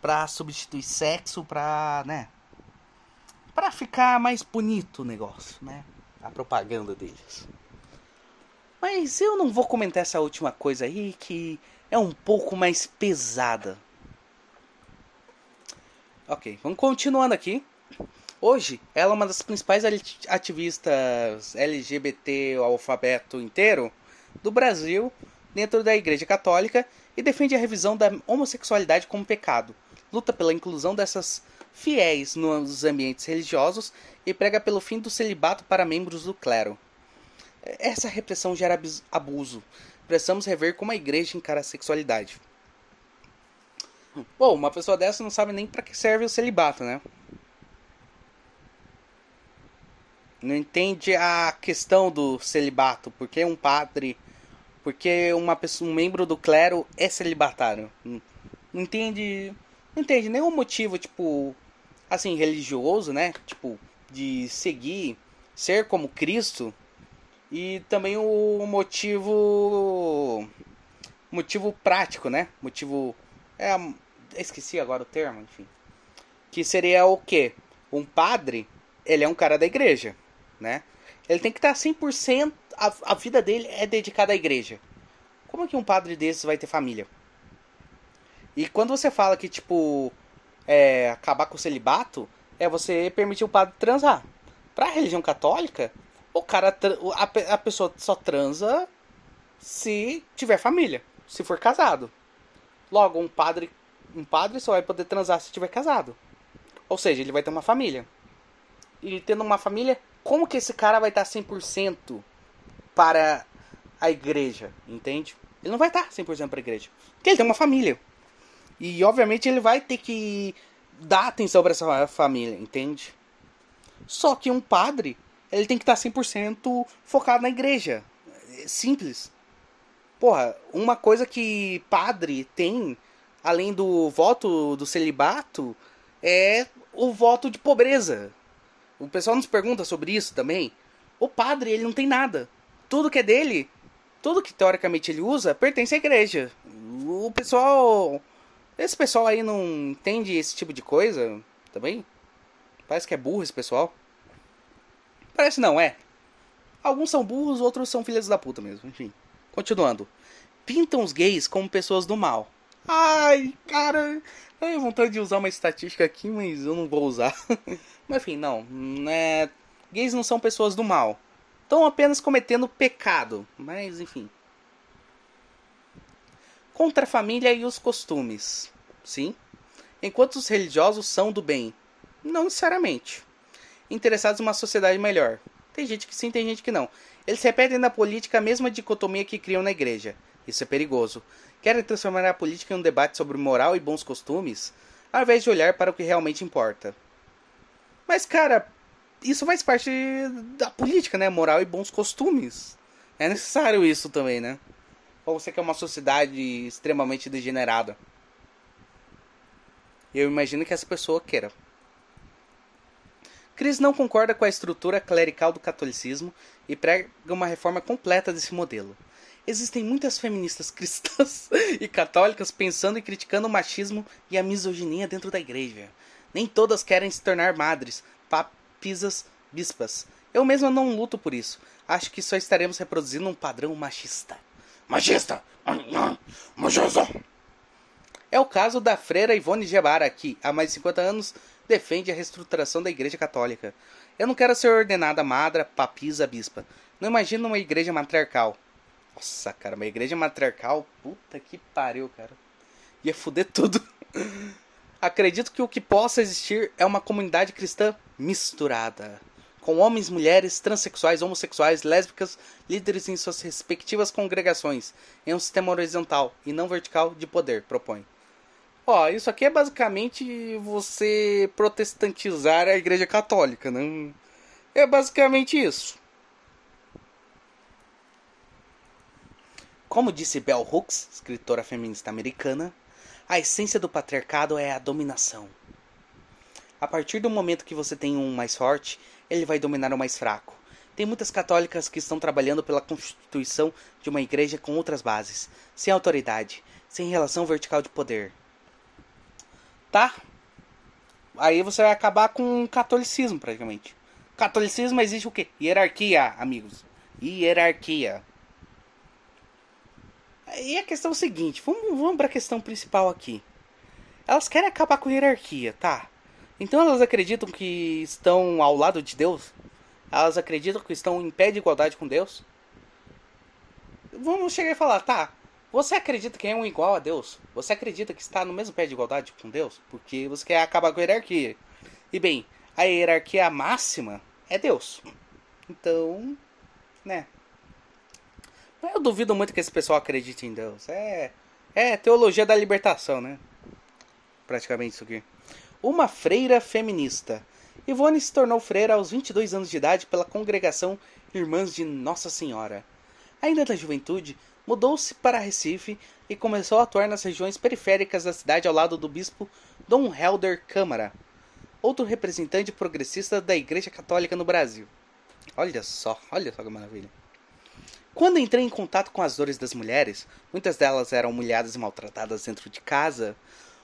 para substituir sexo para, né? Para ficar mais bonito o negócio, né? A propaganda deles. Mas eu não vou comentar essa última coisa aí que é um pouco mais pesada. Ok, vamos continuando aqui. Hoje, ela é uma das principais ativistas LGBT o alfabeto inteiro do Brasil dentro da Igreja Católica e defende a revisão da homossexualidade como pecado. Luta pela inclusão dessas fiéis nos ambientes religiosos e prega pelo fim do celibato para membros do clero. Essa repressão gera abuso. Precisamos rever como a igreja encara a sexualidade. Bom, uma pessoa dessa não sabe nem para que serve o celibato, né? Não entende a questão do celibato, porque um padre, porque uma pessoa, um membro do clero é celibatário. Não entende, não entende nenhum motivo, tipo, assim, religioso, né? Tipo, de seguir, ser como Cristo. E também o motivo motivo prático, né? Motivo é, esqueci agora o termo, enfim. Que seria o quê? Um padre, ele é um cara da igreja né? Ele tem que estar 100%. A, a vida dele é dedicada à igreja. Como é que um padre desses vai ter família? E quando você fala que, tipo, é, acabar com o celibato, é você permitir o padre transar. Pra religião católica, o cara, a, a pessoa só transa se tiver família, se for casado. Logo, um padre, um padre só vai poder transar se tiver casado. Ou seja, ele vai ter uma família. E tendo uma família, como que esse cara vai estar 100% para a igreja, entende? Ele não vai estar 100% para a igreja. Porque ele tem uma família. E obviamente ele vai ter que dar atenção para essa família, entende? Só que um padre, ele tem que estar 100% focado na igreja. É simples. Porra, uma coisa que padre tem, além do voto do celibato, é o voto de pobreza. O pessoal nos pergunta sobre isso também. O padre, ele não tem nada. Tudo que é dele, tudo que teoricamente ele usa, pertence à igreja. O pessoal. Esse pessoal aí não entende esse tipo de coisa também? Parece que é burro esse pessoal. Parece não, é. Alguns são burros, outros são filhos da puta mesmo. Enfim. Continuando. Pintam os gays como pessoas do mal. Ai, cara. Eu vontade de usar uma estatística aqui, mas eu não vou usar. *laughs* Mas enfim, não. É, gays não são pessoas do mal. Estão apenas cometendo pecado. Mas enfim. Contra a família e os costumes. Sim. Enquanto os religiosos são do bem. Não necessariamente. Interessados em uma sociedade melhor. Tem gente que sim, tem gente que não. Eles repetem na política a mesma dicotomia que criam na igreja. Isso é perigoso. Querem transformar a política em um debate sobre moral e bons costumes, ao invés de olhar para o que realmente importa. Mas, cara, isso faz parte da política, né? Moral e bons costumes. É necessário isso também, né? Ou você quer uma sociedade extremamente degenerada. Eu imagino que essa pessoa queira. Cris não concorda com a estrutura clerical do catolicismo e prega uma reforma completa desse modelo. Existem muitas feministas *laughs* cristãs e católicas pensando e criticando o machismo e a misoginia dentro da igreja. Nem todas querem se tornar madres, papisas, bispas. Eu mesma não luto por isso. acho que só estaremos reproduzindo um padrão machista. Machista! Machista! É o caso da freira Ivone Gebara, que há mais de 50 anos defende a reestruturação da Igreja Católica. Eu não quero ser ordenada madra, papisa, bispa. Não imagino uma igreja matriarcal. Nossa, cara, uma igreja matriarcal, puta que pariu, cara. Ia fuder tudo. *laughs* Acredito que o que possa existir é uma comunidade cristã misturada. Com homens, mulheres, transexuais, homossexuais, lésbicas, líderes em suas respectivas congregações, em um sistema horizontal e não vertical de poder, propõe. Ó, isso aqui é basicamente você protestantizar a igreja católica, né? É basicamente isso. Como disse Bell Hooks, escritora feminista americana, a essência do patriarcado é a dominação. A partir do momento que você tem um mais forte, ele vai dominar o mais fraco. Tem muitas católicas que estão trabalhando pela constituição de uma igreja com outras bases, sem autoridade, sem relação vertical de poder tá? Aí você vai acabar com o catolicismo, praticamente. Catolicismo existe o quê? Hierarquia, amigos. Hierarquia. E a questão é o seguinte, vamos, vamos para a questão principal aqui. Elas querem acabar com a hierarquia, tá? Então elas acreditam que estão ao lado de Deus? Elas acreditam que estão em pé de igualdade com Deus? Vamos chegar e falar, tá? Você acredita que é um igual a Deus? Você acredita que está no mesmo pé de igualdade com Deus? Porque você quer acabar com a hierarquia. E bem, a hierarquia máxima é Deus. Então, né? Eu duvido muito que esse pessoal acredite em Deus. É, é teologia da libertação, né? Praticamente isso aqui. Uma freira feminista. Ivone se tornou freira aos 22 anos de idade pela congregação Irmãs de Nossa Senhora. Ainda na juventude, mudou-se para Recife e começou a atuar nas regiões periféricas da cidade ao lado do bispo Dom Helder Câmara, outro representante progressista da Igreja Católica no Brasil. Olha só, olha só que maravilha. Quando entrei em contato com as dores das mulheres, muitas delas eram humilhadas e maltratadas dentro de casa,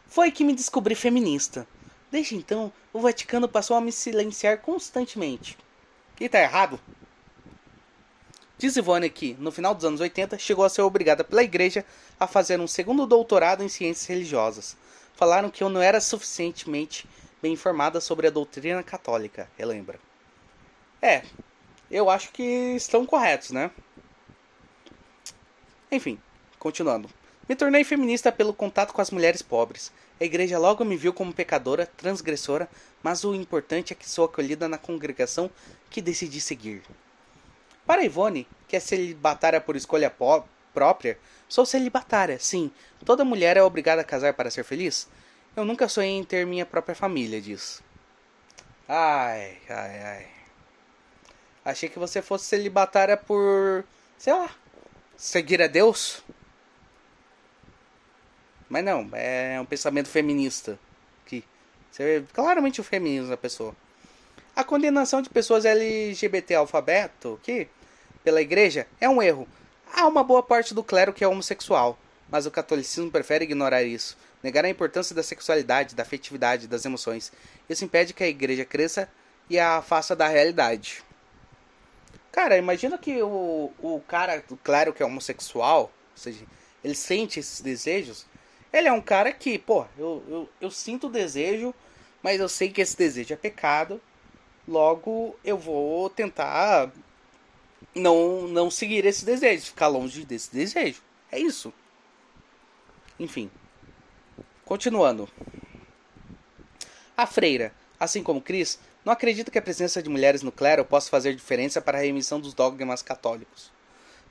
foi que me descobri feminista. Desde então, o Vaticano passou a me silenciar constantemente. E tá errado? Diz Ivone que, no final dos anos 80, chegou a ser obrigada pela igreja a fazer um segundo doutorado em ciências religiosas. Falaram que eu não era suficientemente bem informada sobre a doutrina católica, relembra. É, eu acho que estão corretos, né? Enfim, continuando. Me tornei feminista pelo contato com as mulheres pobres. A igreja logo me viu como pecadora, transgressora, mas o importante é que sou acolhida na congregação que decidi seguir. Para Ivone, que é celibatária por escolha própria, sou celibatária, sim. Toda mulher é obrigada a casar para ser feliz? Eu nunca sonhei em ter minha própria família, diz. Ai, ai, ai. Achei que você fosse celibatária por. sei lá. seguir a Deus? Mas não, é um pensamento feminista. Que. Você, claramente o feminismo da pessoa. A condenação de pessoas LGBT alfabeto, que pela igreja é um erro. Há uma boa parte do clero que é homossexual, mas o catolicismo prefere ignorar isso, negar a importância da sexualidade, da afetividade, das emoções. Isso impede que a igreja cresça e a faça da realidade. Cara, imagina que o, o cara do clero que é homossexual, ou seja, ele sente esses desejos. Ele é um cara que, pô, eu, eu, eu sinto desejo, mas eu sei que esse desejo é pecado. Logo, eu vou tentar não, não seguir esse desejo, ficar longe desse desejo. É isso. Enfim. Continuando. A freira, assim como Cris, não acredita que a presença de mulheres no clero possa fazer diferença para a remissão dos dogmas católicos.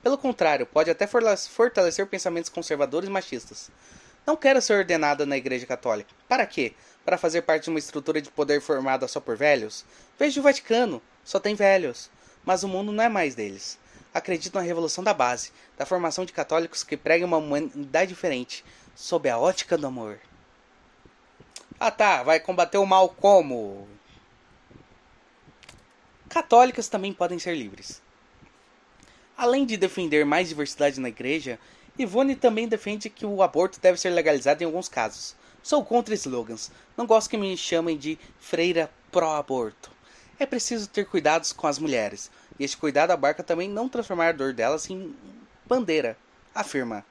Pelo contrário, pode até fortalecer pensamentos conservadores e machistas. Não quero ser ordenada na Igreja Católica. Para quê? Para fazer parte de uma estrutura de poder formada só por velhos? Veja o Vaticano, só tem velhos mas o mundo não é mais deles. Acreditam na revolução da base, da formação de católicos que pregam uma humanidade diferente, sob a ótica do amor. Ah tá, vai combater o mal como? Católicos também podem ser livres. Além de defender mais diversidade na igreja, Ivone também defende que o aborto deve ser legalizado em alguns casos. Sou contra slogans. Não gosto que me chamem de freira pró-aborto. É preciso ter cuidados com as mulheres. E este cuidado abarca também não transformar a dor delas em bandeira, afirma.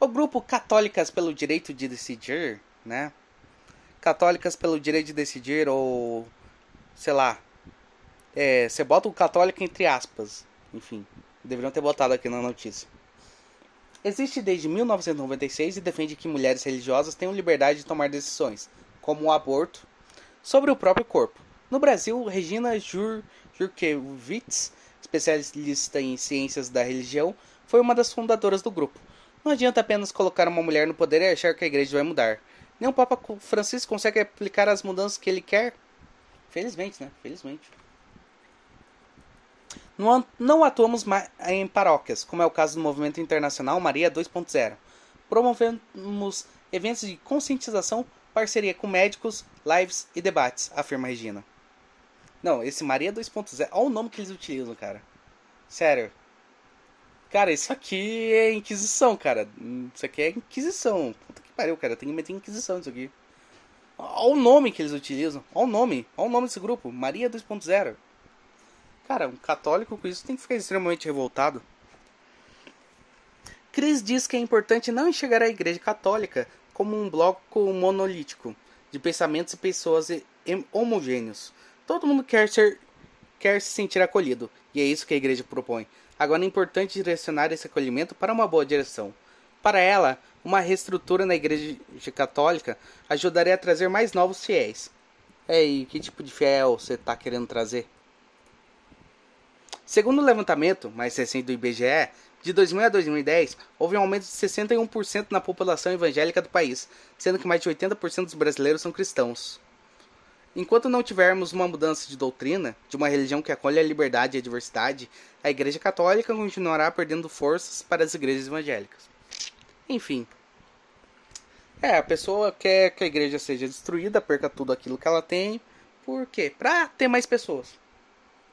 O grupo Católicas pelo Direito de Decidir, né? Católicas pelo Direito de Decidir, ou sei lá. É, você bota o católico entre aspas. Enfim, deveriam ter botado aqui na notícia. Existe desde 1996 e defende que mulheres religiosas tenham liberdade de tomar decisões, como o aborto, sobre o próprio corpo. No Brasil, Regina Jur Jurkiewicz, especialista em ciências da religião, foi uma das fundadoras do grupo. Não adianta apenas colocar uma mulher no poder e achar que a igreja vai mudar. Nem o Papa Francisco consegue aplicar as mudanças que ele quer. Felizmente, né? Felizmente. Não, atuamos em paróquias, como é o caso do movimento internacional Maria 2.0. Promovemos eventos de conscientização, parceria com médicos, lives e debates, afirma Regina. Não, esse Maria 2.0, olha o nome que eles utilizam, cara. Sério. Cara, isso aqui é Inquisição, cara. Isso aqui é Inquisição. Puta que pariu, cara. Tem que meter Inquisição nisso aqui. Olha o nome que eles utilizam. Olha o nome. Olha o nome desse grupo. Maria 2.0. Cara, um católico com isso tem que ficar extremamente revoltado. Cris diz que é importante não enxergar a Igreja Católica como um bloco monolítico de pensamentos e pessoas homogêneos. Todo mundo quer ser quer se sentir acolhido, e é isso que a igreja propõe. Agora é importante direcionar esse acolhimento para uma boa direção. Para ela, uma reestrutura na igreja católica ajudaria a trazer mais novos fiéis. É, e que tipo de fiel você está querendo trazer? Segundo o levantamento mais recente do IBGE, de 2000 a 2010, houve um aumento de 61% na população evangélica do país, sendo que mais de 80% dos brasileiros são cristãos. Enquanto não tivermos uma mudança de doutrina, de uma religião que acolhe a liberdade e a diversidade, a Igreja Católica continuará perdendo forças para as igrejas evangélicas. Enfim. É, a pessoa quer que a igreja seja destruída, perca tudo aquilo que ela tem. Por quê? Pra ter mais pessoas.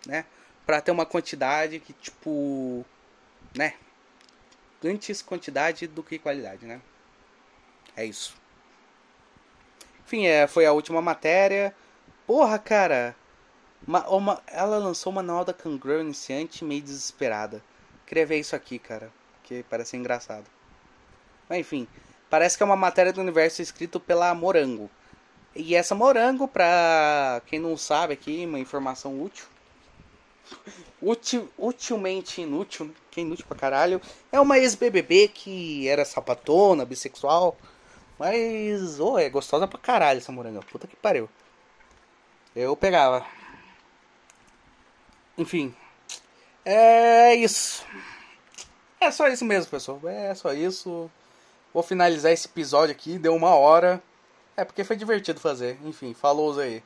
Né? Pra ter uma quantidade que, tipo. Né? Antes quantidade do que qualidade, né? É isso. Enfim, é, foi a última matéria. Porra, cara. Uma, uma, ela lançou o manual da Kangaroo iniciante meio desesperada. Queria ver isso aqui, cara. Que parece engraçado. Mas enfim. Parece que é uma matéria do universo escrito pela Morango. E essa Morango, pra quem não sabe aqui, uma informação útil. Util, utilmente inútil, né? que é inútil pra caralho. É uma ex-BBB que era sapatona, bissexual. Mas, oh, é gostosa pra caralho essa moranga. Puta que pariu. Eu pegava. Enfim. É isso. É só isso mesmo, pessoal. É só isso. Vou finalizar esse episódio aqui. Deu uma hora. É porque foi divertido fazer. Enfim, falou aí.